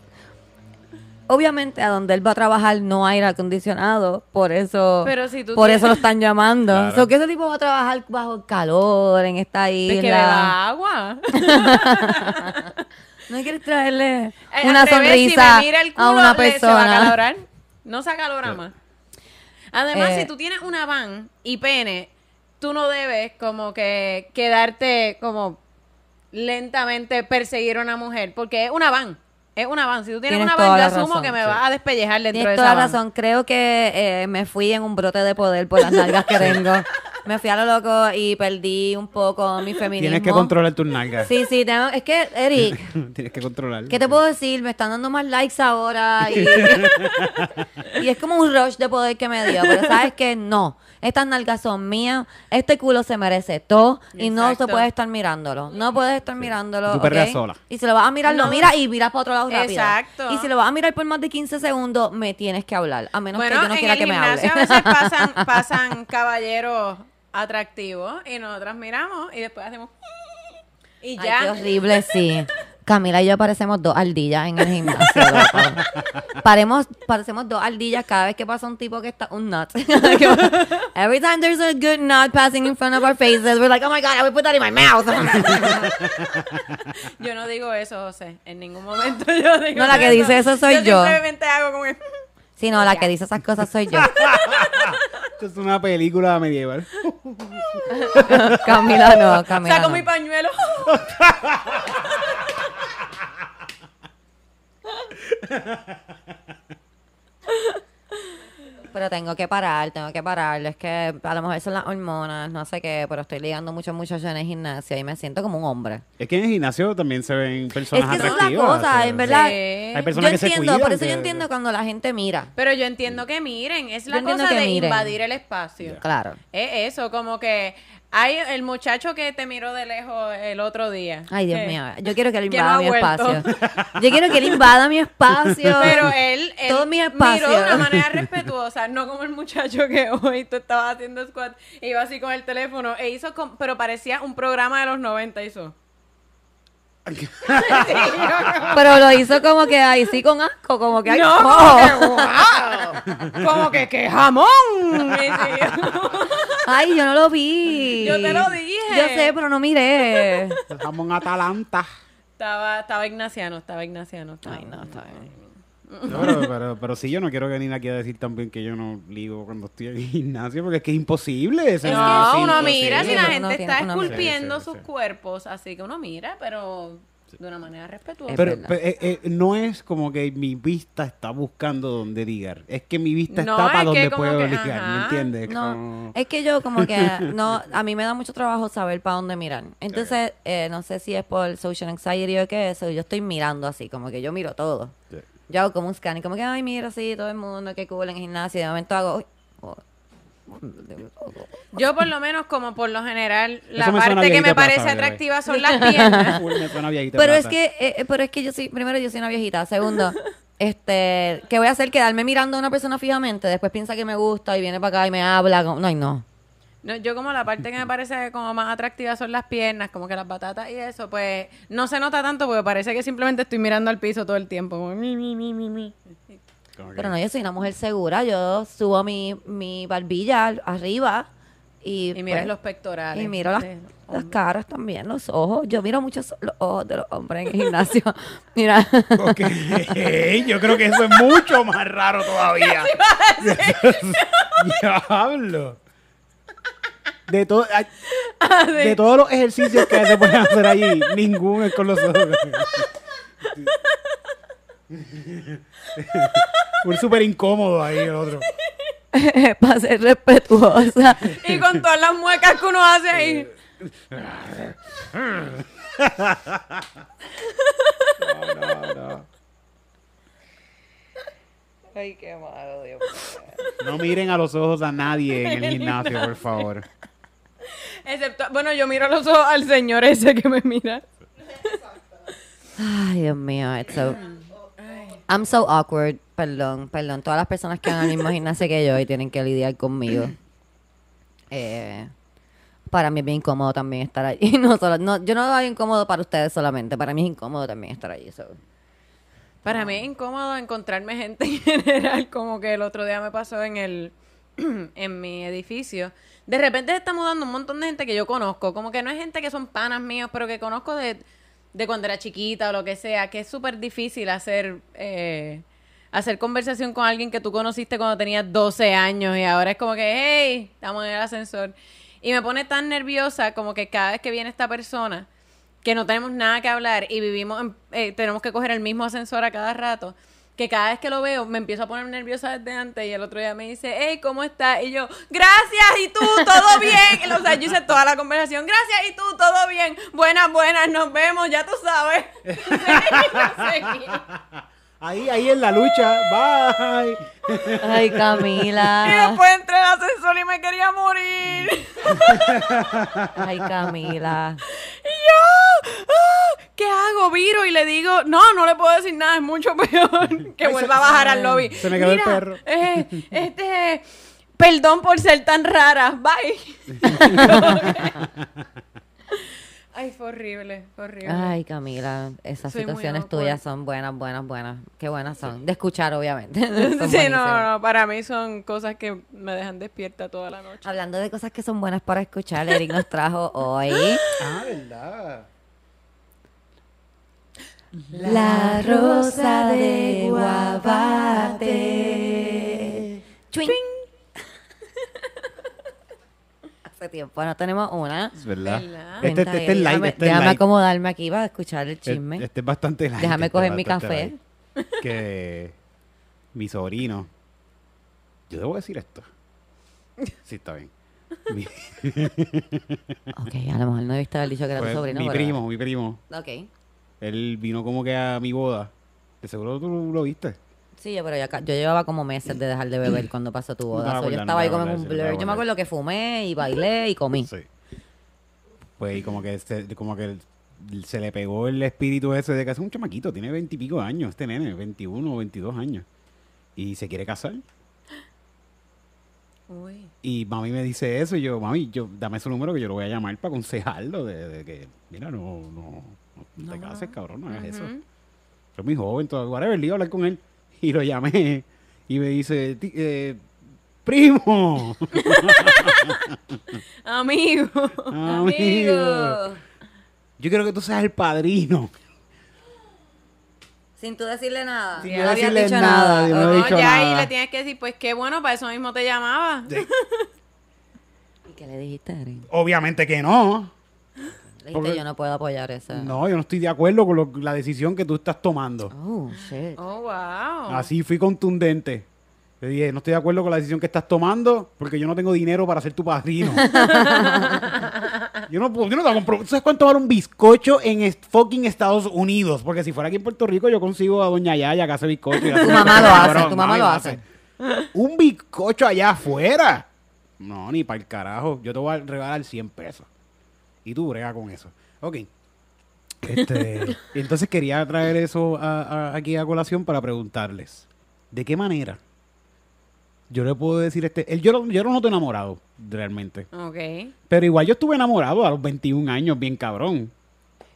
Speaker 1: Obviamente a donde él va a trabajar no hay aire acondicionado, por eso
Speaker 2: Pero si tú
Speaker 1: por
Speaker 2: tienes-
Speaker 1: eso lo están llamando.
Speaker 3: Claro.
Speaker 1: So que ese tipo va a trabajar bajo el calor en esta
Speaker 2: Es que
Speaker 1: isla.
Speaker 2: beba agua.
Speaker 1: ¿No quieres traerle
Speaker 2: Eh,
Speaker 1: una
Speaker 2: revés,
Speaker 1: sonrisa
Speaker 2: si me mira el culo,
Speaker 1: a una
Speaker 2: le- se va a
Speaker 1: persona?
Speaker 2: No se acalora más. Además,
Speaker 1: Eh,
Speaker 2: si tú tienes una van y pene, tú no debes como que quedarte como lentamente perseguir a una mujer, porque es una van. Es una van. Si tú tienes,
Speaker 1: Tienes
Speaker 2: yo
Speaker 1: la
Speaker 2: asumo que me
Speaker 3: sí.
Speaker 2: vas a despellejar dentro
Speaker 1: Tienes
Speaker 2: de
Speaker 1: toda
Speaker 2: esa
Speaker 1: razón. Creo que eh, me fui en un brote de poder por las nalgas que tengo. Me fui a lo loco y perdí un poco mi feminismo.
Speaker 3: Tienes que controlar tus nalgas.
Speaker 1: Sí, sí, tengo- es que, Eric,
Speaker 3: Tienes que controlar.
Speaker 1: ¿qué te puedo decir? Me están dando más likes ahora y, y es como un rush de poder que me dio. Pero sabes que no, estas nalgas son mías, este culo se merece todo y no se
Speaker 2: Exacto.
Speaker 1: puede estar mirándolo. No puedes estar mirándolo.
Speaker 3: Tú sola.
Speaker 1: Y si lo vas a mirar, lo
Speaker 2: No.
Speaker 1: miras y miras para otro lado rápido.
Speaker 2: Exacto.
Speaker 1: Y si lo vas a mirar por más de 15 segundos, me tienes que hablar. A menos
Speaker 2: Bueno,
Speaker 1: que yo no
Speaker 2: en
Speaker 1: quiera
Speaker 2: el
Speaker 1: que me hable.
Speaker 2: gimnasio a veces pasan, pasan caballeros atractivos y nosotras miramos y después hacemos y
Speaker 1: Ay,
Speaker 2: ya.
Speaker 1: qué horrible, sí. Camila y yo parecemos dos ardillas en el gimnasio. loco. Paremos, parecemos dos ardillas cada vez que pasa un tipo que está un nut. Every time there's a good nut passing in front of our faces, we're like, oh my god, I would put that in my mouth.
Speaker 2: Yo no digo eso, José. En ningún momento yo digo
Speaker 1: No, la que dice eso soy yo.
Speaker 2: simplemente hago como que...
Speaker 1: sí, no, la que dice esas cosas soy yo.
Speaker 3: Esto es una película medieval.
Speaker 1: Camila no, Camila
Speaker 2: Saco
Speaker 1: no.
Speaker 2: mi pañuelo.
Speaker 1: Pero tengo que parar, tengo que parar. Es que a lo mejor son las hormonas, no sé qué, pero estoy ligando muchos muchachos en el gimnasio y me siento como un hombre.
Speaker 3: Es que en el gimnasio también se ven personas
Speaker 1: Es que esa es la
Speaker 3: atractivas.
Speaker 1: cosa,
Speaker 3: o sea,
Speaker 1: en verdad.
Speaker 2: Sí.
Speaker 3: Hay personas
Speaker 1: yo
Speaker 3: que se
Speaker 1: entiendo,
Speaker 3: cuidan,
Speaker 1: por eso
Speaker 3: que-
Speaker 1: yo entiendo cuando la gente mira.
Speaker 2: Pero yo entiendo que miren. Es la cosa de
Speaker 1: miren.
Speaker 2: invadir el espacio.
Speaker 1: Claro.
Speaker 2: Es eso, como que hay el muchacho que te miró de lejos el otro día.
Speaker 1: Ay, Dios mío. Yo quiero que él
Speaker 2: que
Speaker 1: invada
Speaker 2: no
Speaker 1: mi
Speaker 2: vuelto.
Speaker 1: espacio. Yo quiero que él invada mi espacio.
Speaker 2: Pero él, él
Speaker 1: Todo mi espacio.
Speaker 2: miró de una manera respetuosa, no como el muchacho que hoy tú estabas haciendo squat, iba así con el teléfono, e hizo, con- pero parecía un programa de los 90 hizo.
Speaker 1: Pero lo hizo como que ahí sí con asco, como que ay,
Speaker 2: No, como que, wow, como que qué jamón.
Speaker 1: Ay, yo no lo vi.
Speaker 2: Yo te lo dije.
Speaker 1: Yo sé, pero no miré.
Speaker 3: Jamón Atalanta.
Speaker 2: Estaba, estaba Ignaciano, estaba Ignaciano. estaba-
Speaker 1: Ay, no, está bien.
Speaker 3: No, pero, pero, pero sí, yo no quiero venir aquí a decir también que yo no ligo cuando estoy en el gimnasio, porque es que es imposible. eso
Speaker 2: No,
Speaker 3: es
Speaker 2: uno
Speaker 3: imposible.
Speaker 2: mira si la gente está esculpiendo
Speaker 3: Sí, sí,
Speaker 2: sus
Speaker 3: sí.
Speaker 2: cuerpos, así que uno mira, pero de una manera respetuosa.
Speaker 1: Es
Speaker 3: Pero, eh, eh, no es como que mi vista está buscando donde ligar. Es que mi vista
Speaker 2: No,
Speaker 3: está
Speaker 2: es
Speaker 3: para donde puedo
Speaker 2: que,
Speaker 3: ligar, ¿me entiendes?
Speaker 1: No,
Speaker 3: Como-
Speaker 1: es que yo como que no, a mí me da mucho trabajo saber para dónde mirar. Entonces, eh, no sé si es por social anxiety o qué, eso, yo estoy mirando así, como que yo miro todo.
Speaker 3: Sí.
Speaker 1: Yo hago como un scan y como que, ay, mira así, todo el mundo, qué cool en el gimnasio. Y de momento hago, uy, oh,
Speaker 2: Yo por lo menos, como por lo general, la parte que me parece
Speaker 3: way.
Speaker 2: atractiva son las piernas.
Speaker 3: Me suena
Speaker 1: Pero es que, eh, eh, pero es que yo soy, primero yo soy una viejita, segundo, este, ¿qué voy a hacer? Quedarme mirando a una persona fijamente, después piensa que me gusta y viene para acá y me habla, no, ay, no.
Speaker 2: No, yo como la parte que me parece como más atractiva son las piernas, como que las batatas y eso, pues no se nota tanto porque parece que simplemente estoy mirando al piso todo el tiempo. como mi, mi, mi, mi, mi.
Speaker 1: Pero no, yo soy una mujer segura. Yo subo mi, mi barbilla arriba y,
Speaker 2: Y miras
Speaker 1: pues,
Speaker 2: los pectorales.
Speaker 1: Y miro las, caras también, los ojos. Yo miro mucho so- los ojos de los hombres en el gimnasio. Mira.
Speaker 3: Ok, yo creo que eso es mucho más raro todavía. Diablo. De, to- ay, de todos los ejercicios que se pueden hacer allí, ninguno es con los ojos. Fue súper incómodo ahí el otro.
Speaker 1: para ser respetuosa.
Speaker 2: Y con todas las muecas que uno hace ahí.
Speaker 3: No, no.
Speaker 1: Ay, qué malo, Dios
Speaker 3: No miren a los ojos a nadie en el gimnasio, por favor.
Speaker 2: Excepto, bueno, yo miro los ojos al señor ese que me mira.
Speaker 1: Ay, Dios mío, it's so... I'm so awkward. Perdón, perdón. Todas las personas que van al mismo gimnasio que yo y tienen que lidiar conmigo. Eh, para mí es bien incómodo también estar allí. No solo, no, yo no lo hago incómodo para ustedes solamente. Para mí es incómodo también estar allí. so.
Speaker 2: Para mí es incómodo encontrarme gente en general, como que el otro día me pasó en el en mi edificio. De repente se está mudando un montón de gente que yo conozco, como que no es gente que son panas míos, pero que conozco de, de cuando era chiquita o lo que sea, que es súper difícil hacer eh, hacer conversación con alguien que tú conociste cuando tenías 12 años y ahora es como que, hey, estamos en el ascensor. Y me pone tan nerviosa como que cada vez que viene esta persona, que no tenemos nada que hablar y vivimos, en- eh, tenemos que coger el mismo ascensor a cada rato, que cada vez que lo veo me empiezo a poner nerviosa desde antes y el otro día me dice, hey, ¿cómo estás? Y yo, gracias, ¿y tú? ¿Todo bien? O sea, yo hice toda la conversación, gracias, ¿y tú? ¿Todo bien? Buenas, buenas, nos vemos, ya tú sabes.
Speaker 3: Ahí, ahí en la lucha. Bye.
Speaker 1: Ay,
Speaker 2: Y
Speaker 1: Camila.
Speaker 2: después entré al ascensor y me quería morir.
Speaker 1: Ay, Camila.
Speaker 2: Y yo, "Ah, ¿qué hago? Viro y le digo, no, no le puedo decir nada, es mucho peor que vuelva a bajar al lobby.
Speaker 3: se me quedó el
Speaker 2: Mira,
Speaker 3: perro.
Speaker 2: eh, este, perdón por ser tan rara, bye. Ay, fue horrible, fue horrible.
Speaker 1: Ay, Camila. Esas
Speaker 2: Soy
Speaker 1: situaciones tuyas son buenas, buenas, buenas. Qué buenas son. De escuchar, obviamente.
Speaker 2: Sí, no, no, para mí son cosas que me dejan despierta toda la noche.
Speaker 1: Hablando de cosas que son buenas para escuchar, Eric nos trajo hoy
Speaker 3: Ah, verdad.
Speaker 1: La rosa de Guabate. Chuing. Hace tiempo no tenemos una.
Speaker 3: Es verdad.
Speaker 2: ¿Verdad?
Speaker 3: Este,
Speaker 1: Cuenta,
Speaker 3: este es light.
Speaker 1: déjame,
Speaker 3: Este es
Speaker 1: déjame
Speaker 3: light.
Speaker 1: acomodarme aquí para escuchar el
Speaker 3: Este-
Speaker 1: chisme.
Speaker 3: Este es bastante light.
Speaker 1: Déjame
Speaker 3: este
Speaker 1: coger mi café.
Speaker 3: light. Que mi sobrino. Yo debo decir esto. Sí, está bien. Mi,
Speaker 1: Ok, a lo mejor no debiste haber dicho que era tu
Speaker 3: pues,
Speaker 1: sobrino.
Speaker 3: mi
Speaker 1: pero-
Speaker 3: primo, mi primo.
Speaker 1: Ok.
Speaker 3: Él vino como que a mi boda. De seguro tú lo viste.
Speaker 1: Sí, yo, pero yo, yo llevaba como meses de dejar de beber cuando pasó tu boda. So, yo estaba
Speaker 3: no
Speaker 1: ahí como en un blur. Yo me acuerdo que fumé y bailé y comí.
Speaker 3: Sí. Pues y como que se, como que se le pegó el espíritu ese de que es un chamaquito, tiene veintipico años, este nene, 21 o 22 años. Y se quiere casar.
Speaker 2: Uy.
Speaker 3: Y mami me dice eso y yo, mami, yo dame su número que yo lo voy a llamar para aconsejarlo de, de que, mira, no, no, no te
Speaker 2: No.
Speaker 3: cases, cabrón, no hagas eso.
Speaker 2: Ujú.
Speaker 3: Soy muy joven, todo, whatever, le iba a hablar con él. Y lo llamé y me dice, "Ti- eh, primo,
Speaker 2: Amigo.
Speaker 3: amigo, yo quiero que tú seas el padrino.
Speaker 1: Sin tú decirle nada.
Speaker 3: Sin
Speaker 1: no
Speaker 3: decirle
Speaker 1: dicho
Speaker 3: nada,
Speaker 1: nada.
Speaker 3: yo no he
Speaker 2: No,
Speaker 3: dicho
Speaker 2: ya ahí le tienes que decir, pues qué bueno, para eso mismo te llamaba.
Speaker 1: ¿Y qué le dijiste?
Speaker 3: Obviamente que no. Porque-
Speaker 1: yo no puedo apoyar eso.
Speaker 3: No, yo no estoy de acuerdo con lo- la decisión que tú estás tomando.
Speaker 1: Oh, shit.
Speaker 2: Oh, wow.
Speaker 3: Así fui contundente. Le dije, no estoy de acuerdo con la decisión que estás tomando porque yo no tengo dinero para ser tu padrino. yo no puedo, yo no te compro. ¿Tú sabes cuánto vale un bizcocho en est- fucking Estados Unidos? Porque si fuera aquí en Puerto Rico yo consigo a Doña Yaya que hace bizcocho. y
Speaker 1: Tu mamá lo hace,
Speaker 3: Cabrón,
Speaker 1: tu mamá lo hace.
Speaker 3: Un bizcocho allá afuera. No, ni para el carajo. Yo te voy a regalar 100 pesos. Y tú brega con eso. Ok. Este, entonces quería traer eso a- a- aquí a colación para preguntarles. ¿De qué manera yo le puedo decir este, él, yo, lo- yo no estoy enamorado, realmente.
Speaker 2: Ok.
Speaker 3: Pero igual yo estuve enamorado a los 21 años, bien cabrón.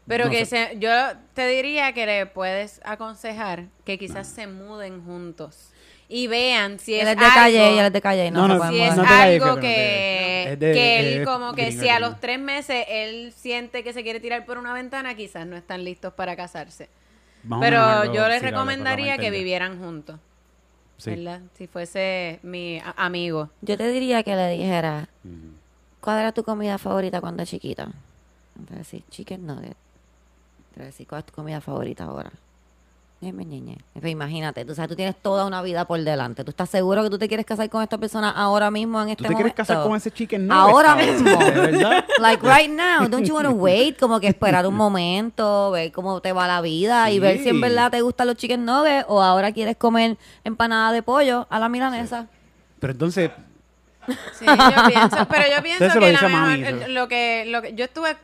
Speaker 2: Pero
Speaker 3: No
Speaker 2: que se- yo te diría que le puedes aconsejar que quizás se muden juntos y vean si es
Speaker 1: Él es de
Speaker 2: algo,
Speaker 1: calle y él es de calle y no,
Speaker 3: No,
Speaker 1: se
Speaker 3: no,
Speaker 1: pueden
Speaker 2: si es
Speaker 3: no
Speaker 2: algo
Speaker 3: que es de-
Speaker 2: él
Speaker 3: es
Speaker 2: como que si a los tres meses él siente que se quiere tirar por una ventana, quizás no están listos para casarse.
Speaker 3: Más
Speaker 2: Pero yo les recomendaría que
Speaker 3: a
Speaker 2: vivieran juntos.
Speaker 3: Sí.
Speaker 2: ¿verdad? Si fuese mi a- amigo.
Speaker 1: Yo te diría que le dijera. ¿cuál era tu comida favorita cuando chiquita? Te decir, chicken nugget. Te decir, ¿cuál es tu comida favorita ahora? Imagínate, tú sabes, tú tienes toda una vida por delante. ¿Tú estás seguro que tú te quieres casar con esta persona ahora mismo en
Speaker 3: ¿Tú
Speaker 1: este
Speaker 3: te
Speaker 1: momento?
Speaker 3: quieres casar con ese chicken nugget,
Speaker 1: Ahora mismo.
Speaker 3: ¿De verdad?
Speaker 1: Like right now, don't you want to wait? Como que esperar un momento, ver cómo te va la vida y ver si en verdad te gustan los chicken nuggets o ahora quieres comer empanada de pollo a la milanesa.
Speaker 3: Pero entonces,
Speaker 2: Sí, yo pienso, pero yo pienso que, la mejor- lo que lo que yo estuve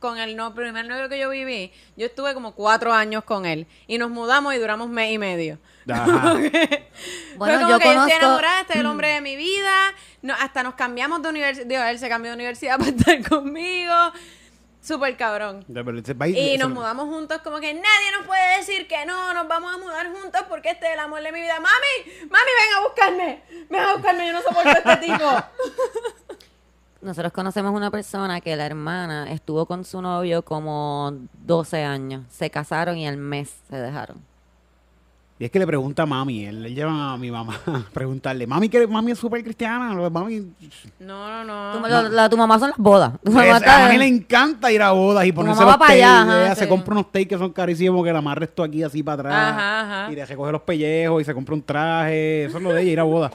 Speaker 2: con el no, primer novio que yo viví, yo estuve como cuatro años con él y nos mudamos y duramos mes y medio.
Speaker 3: ajá.
Speaker 1: Bueno,
Speaker 2: Fue como
Speaker 1: yo
Speaker 2: que yo
Speaker 1: conozco...
Speaker 2: estoy enamorada, este es el hombre de mi vida, no, hasta nos cambiamos de universidad, digo, él se cambió de universidad para estar conmigo, súper cabrón. Y nos
Speaker 3: no-
Speaker 2: mudamos juntos como que nadie nos puede decir que no, nos vamos a mudar juntos porque este es el amor de mi vida. Mami, mami, ven a buscarme, ven a buscarme, yo no soporto a este tipo.
Speaker 1: Nosotros conocemos una persona que la hermana estuvo con su novio como 12 años. Se casaron y al mes se dejaron.
Speaker 3: Y es que le pregunta a mami, él le lleva a mi mamá a preguntarle, mami, que mami es súper cristiana, mami...
Speaker 2: No, no,
Speaker 1: Tu,
Speaker 2: no.
Speaker 1: lo- la- tu mamá son las bodas. Tu mamá
Speaker 3: Es-
Speaker 1: está-
Speaker 3: a mí le encanta ir a bodas y ponerse
Speaker 1: mamá
Speaker 3: los
Speaker 1: para
Speaker 3: takes,
Speaker 1: allá, ajá,
Speaker 3: ella se compra unos takes que son carísimos, que la amarra esto aquí así para atrás,
Speaker 2: Ajá, ajá.
Speaker 3: y le recoge los pellejos y se compra un traje, eso es lo de ella, ir a bodas.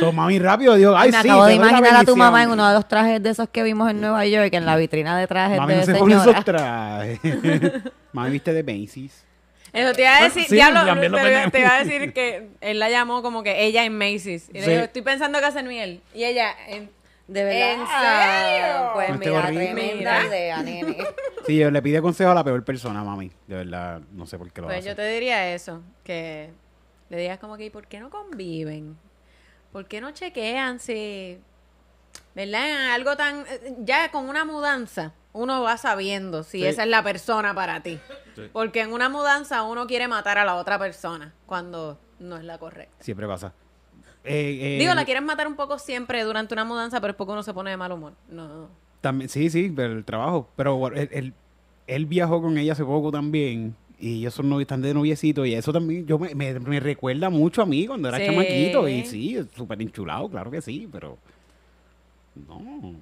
Speaker 3: So, mami rápido, digo, ay,
Speaker 1: me
Speaker 3: sí,
Speaker 1: acabo de imaginar a tu mamá en uno de los trajes de esos que vimos en Nueva York, en la vitrina de trajes
Speaker 3: Mami
Speaker 1: de
Speaker 3: no se pone
Speaker 1: señora.
Speaker 3: esos trajes. mami viste de Macy's.
Speaker 2: Eso te iba a decir,
Speaker 3: sí,
Speaker 2: diablo, te, iba-
Speaker 3: tenemos.
Speaker 2: te iba a decir que él la llamó como que ella en Macy's. Y le
Speaker 3: Sí.
Speaker 2: digo, estoy pensando que hacen miel. Y ella en...
Speaker 1: De verdad.
Speaker 2: ¿En serio?
Speaker 1: Pues
Speaker 3: No
Speaker 1: mira,
Speaker 3: horrible.
Speaker 1: tremenda
Speaker 2: Mira.
Speaker 1: idea, nene.
Speaker 3: Sí, yo le pide consejo a la peor persona, mami. De verdad, no sé por qué lo
Speaker 2: Pues
Speaker 3: hace.
Speaker 2: yo te diría eso, que le digas como que, ¿y por qué no conviven? ¿Por qué no chequean si, verdad? Algo tan, ya con una mudanza, uno va sabiendo si
Speaker 3: Sí.
Speaker 2: esa es la persona para ti. Porque en una mudanza uno quiere matar a la otra persona cuando no es la correcta.
Speaker 3: Siempre pasa. Eh, eh,
Speaker 2: Digo, la quieres matar un poco siempre durante una mudanza, pero es porque uno se pone de mal humor. No.
Speaker 3: También, sí, sí, pero el trabajo. Pero él, él, él viajó con ella hace poco también. Y ellos son están de noviecito. Y eso también yo me, me- me recuerda mucho a mí cuando era
Speaker 2: Sí.
Speaker 3: chamaquito. Y sí, súper enchulado, claro que sí, pero. No.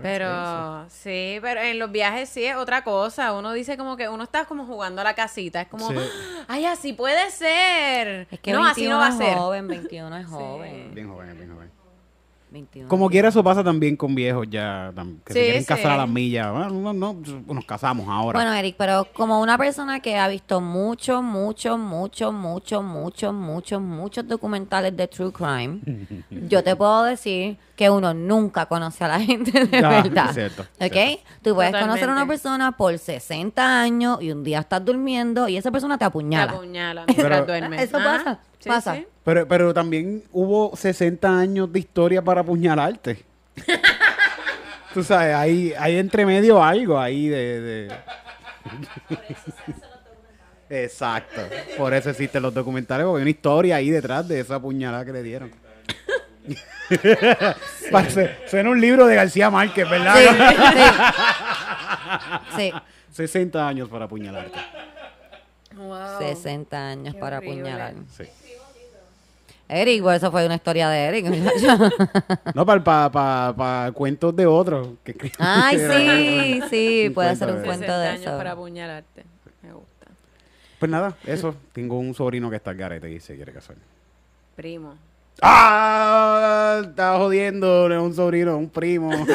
Speaker 2: Pero sí, pero en los viajes sí es otra cosa. Uno dice como que uno está como jugando a la casita. Es como,
Speaker 3: Sí.
Speaker 2: ay, así puede ser.
Speaker 1: Es que
Speaker 2: no,
Speaker 1: 21
Speaker 2: así no va a
Speaker 1: es
Speaker 2: ser.
Speaker 1: joven, 21 es joven.
Speaker 3: Bien joven, bien joven.
Speaker 1: 21.
Speaker 3: Como quiera, eso pasa también con viejos ya, que se
Speaker 2: Sí,
Speaker 3: quieren casar a
Speaker 2: sí.
Speaker 3: las millas. Ah, no, no, nos casamos ahora.
Speaker 1: Bueno, Eric, pero como una persona que ha visto muchos, muchos, muchos, muchos, muchos, muchos, muchos documentales de True Crime, yo te puedo decir que uno nunca conoce a la gente de
Speaker 3: Ah,
Speaker 1: verdad.
Speaker 3: cierto,
Speaker 1: ¿Ok?
Speaker 3: cierto.
Speaker 1: Tú puedes conocer a una persona por 60 años y un día estás durmiendo y esa persona te
Speaker 2: Te
Speaker 1: apuñala.
Speaker 2: apuñala mientras duermes.
Speaker 1: Eso
Speaker 2: Ajá.
Speaker 1: pasa,
Speaker 2: Sí,
Speaker 1: pasa.
Speaker 2: sí.
Speaker 3: Pero, pero también hubo 60 años de historia para apuñalarte. Tú sabes, hay, hay entre medio algo ahí de... de- Exacto. Por eso existen los documentales, porque hay una historia ahí detrás de esa puñalada que le dieron. Parece- Suena un libro de García Márquez, ¿verdad?
Speaker 1: Sí, sí.
Speaker 3: 60 años para apuñalarte.
Speaker 2: Wow.
Speaker 1: 60 años
Speaker 2: Qué
Speaker 1: para
Speaker 2: horrible.
Speaker 1: apuñalar.
Speaker 3: Sí.
Speaker 1: Eric, pues eso fue una historia de Eric.
Speaker 3: No, para pa, pa, pa cuentos de otros. que.
Speaker 1: Ay, sí, sí, puede ser un
Speaker 3: de-
Speaker 1: cuento
Speaker 2: 60
Speaker 1: de
Speaker 2: años
Speaker 1: eso.
Speaker 2: para apuñalarte. Me gusta.
Speaker 3: Pues nada, eso. Tengo un sobrino que está al garete y se quiere casar.
Speaker 2: Primo.
Speaker 3: ¡Ah! Estaba jodiendo, no es un sobrino, un primo.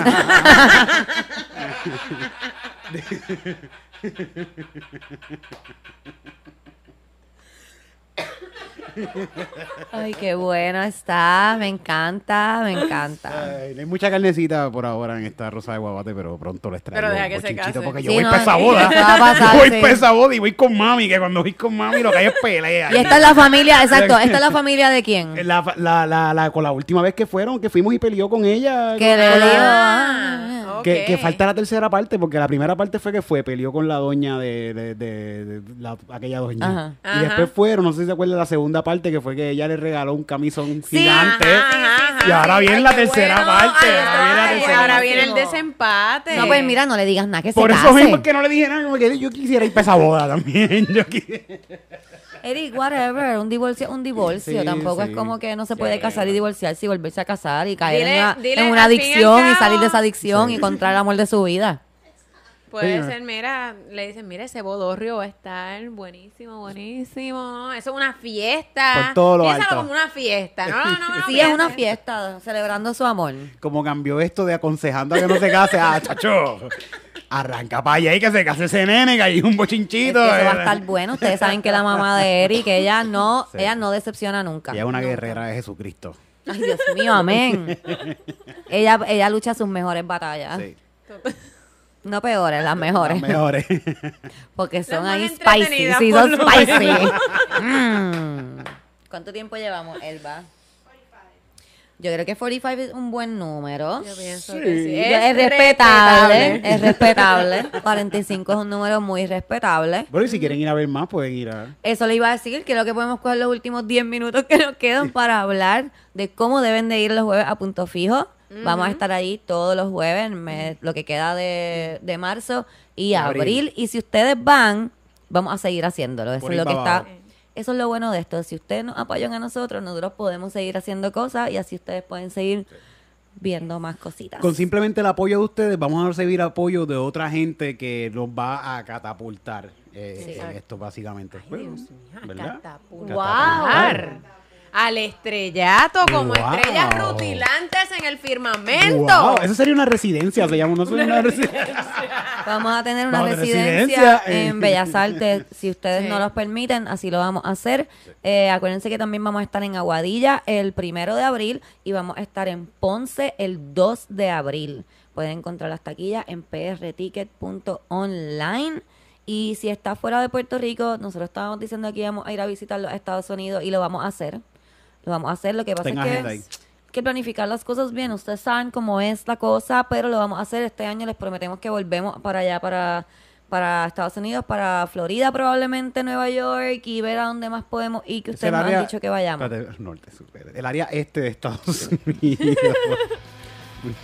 Speaker 1: Ay, qué bueno está. Me encanta, me encanta.
Speaker 3: Ay, no hay mucha carnecita por ahora en esta rosa de guabate, pero pronto les traigo
Speaker 2: Pero deja que se case.
Speaker 3: porque yo
Speaker 1: Sí,
Speaker 3: voy
Speaker 1: no,
Speaker 3: para esa
Speaker 1: sí,
Speaker 3: boda.
Speaker 1: eso va a pasar,
Speaker 3: yo voy
Speaker 1: sí.
Speaker 3: para esa boda y voy con mami, que cuando voy con mami lo que hay es pelea.
Speaker 1: Y esta es la familia, exacto, esta es la familia de quién?
Speaker 3: La, la, la, la- con la última vez que fueron, que fuimos y peleó con ella.
Speaker 1: Que le
Speaker 3: con la-
Speaker 1: digo,
Speaker 2: Ah, ok.
Speaker 3: Que, que falta la tercera parte, porque la primera parte fue que fue, peleó con la doña de, de, de- de la- aquella doña.
Speaker 1: Ajá.
Speaker 3: Y
Speaker 2: Ajá.
Speaker 3: después fueron, no sé si se acuerdan, la segunda parte, que fue que ella le regaló un camisón
Speaker 1: Sí.
Speaker 3: gigante.
Speaker 2: Ajá, ajá,
Speaker 3: y ahora viene
Speaker 2: Ay,
Speaker 3: la tercera
Speaker 2: bueno.
Speaker 3: parte. Ahora viene la
Speaker 2: ay,
Speaker 3: tercera
Speaker 2: ahora
Speaker 3: parte.
Speaker 2: viene el desempate.
Speaker 1: No, pues mira, no le digas nada que se
Speaker 3: Por eso
Speaker 1: case.
Speaker 3: mismo es que no le dije nada, como que yo quisiera ir para esa boda también. Yo
Speaker 1: Eric, whatever, un divorcio, un divorcio.
Speaker 3: Sí,
Speaker 1: Tampoco
Speaker 3: sí.
Speaker 1: es como que no se puede casar y divorciarse y volverse a casar y caer
Speaker 2: Dile-
Speaker 1: en una, en adicción y
Speaker 2: cabo.
Speaker 1: salir de esa adicción
Speaker 3: Sí.
Speaker 1: y encontrar el amor de su vida.
Speaker 2: Puede ser, mira, le dicen, mira, ese bodorrio va a estar buenísimo, buenísimo. Eso es una fiesta.
Speaker 3: Por todo lo
Speaker 2: Piénsalo
Speaker 3: alto.
Speaker 2: como una fiesta. No, no, no. no
Speaker 1: Sí, es una fiesta, celebrando su amor.
Speaker 3: Como cambió esto de aconsejando a que no se case. Ah, chacho. Arranca para allá y que se case ese nene, que hay un
Speaker 1: Es
Speaker 3: bochinchito.
Speaker 1: que eso va a estar bueno. Ustedes saben que la mamá de Eric, ella no,
Speaker 3: Sí.
Speaker 1: ella no decepciona nunca.
Speaker 3: Ella es una guerrera de Jesucristo.
Speaker 1: Ay, Dios mío, amén. ella, ella lucha sus mejores batallas.
Speaker 3: Sí.
Speaker 1: No peores, las mejores.
Speaker 3: Las mejores.
Speaker 1: Porque son ahí spicy. Sí, son spicy. Mm. ¿Cuánto tiempo llevamos, Elba? Yo creo que 45 es un buen número.
Speaker 2: Yo pienso
Speaker 3: Sí.
Speaker 2: que sí.
Speaker 1: Es, respetable, es respetable. 45 es un número muy respetable.
Speaker 3: Bueno, y si quieren ir a ver más, pueden ir a...
Speaker 1: Eso le iba a decir, creo que podemos coger los últimos 10 minutos que nos quedan para hablar de cómo deben de ir los jueves a punto fijo. Vamos a estar ahí todos los jueves, me- lo que queda de, de marzo y
Speaker 3: Abril.
Speaker 1: abril. Y si ustedes van, vamos a seguir haciéndolo. Eso
Speaker 3: Por
Speaker 1: es lo que está. Eso es lo bueno de esto. Si ustedes nos apoyan a nosotros, nosotros podemos seguir haciendo cosas y así ustedes pueden seguir viendo más cositas.
Speaker 3: Con simplemente el apoyo de ustedes, vamos a recibir apoyo de otra gente que nos va a catapultar eh,
Speaker 1: Sí.
Speaker 3: esto, básicamente. Bueno, ¿verdad?
Speaker 2: Catapultar. Al estrellato, como
Speaker 3: Wow.
Speaker 2: estrellas rutilantes en el firmamento.
Speaker 3: Wow, eso sería una residencia, se llama, no sería una residencia.
Speaker 1: Vamos a tener una residencia,
Speaker 3: residencia,
Speaker 1: en Bellas Artes. Si ustedes
Speaker 2: Sí.
Speaker 1: no los permiten, así lo vamos a hacer. Eh, acuérdense que también vamos a estar en Aguadilla el primero de abril y vamos a estar en Ponce el 2 de abril. Pueden encontrar las taquillas en prticket.online. Y si está fuera de Puerto Rico, nosotros estábamos diciendo que íbamos a ir a visitar los Estados Unidos y lo vamos a hacer. Lo vamos a hacer. Lo que pasa
Speaker 3: Ten
Speaker 1: es que hay que planificar las cosas bien. Ustedes saben cómo es la cosa, pero lo vamos a hacer este año. Les prometemos que volvemos para allá, para, para Estados Unidos, para Florida probablemente, Nueva York y ver a dónde más podemos ir que
Speaker 3: Es
Speaker 1: ustedes nos
Speaker 3: área-
Speaker 1: han dicho que vayamos.
Speaker 3: Norte. El área este de Estados Unidos.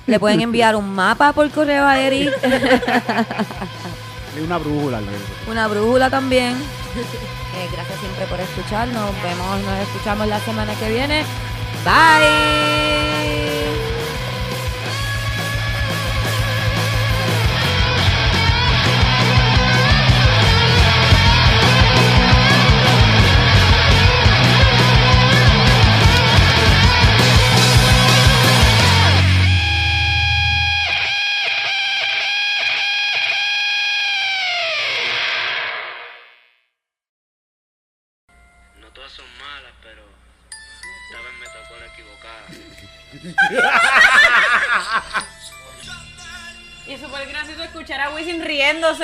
Speaker 1: Le pueden enviar un mapa por correo a Eric,
Speaker 3: Hay una brújula.
Speaker 1: una brújula también. Eh, gracias siempre por escuchar. Nos vemos, nos escuchamos la semana que viene. Bye.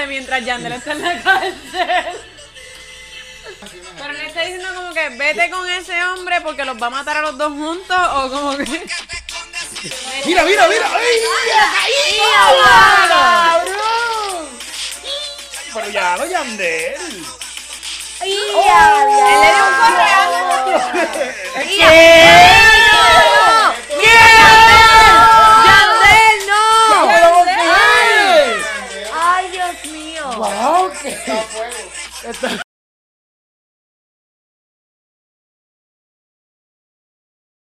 Speaker 2: Mientras Yandel está en la cárcel. Pero le está diciendo como que vete con ese hombre porque los va a matar a los dos juntos o como que...
Speaker 3: Mira, mira, mira. ¡Ay, cabrón! Pero ya lo Yandel.
Speaker 2: Él le dio un correo.
Speaker 3: ¿Qué? Esta...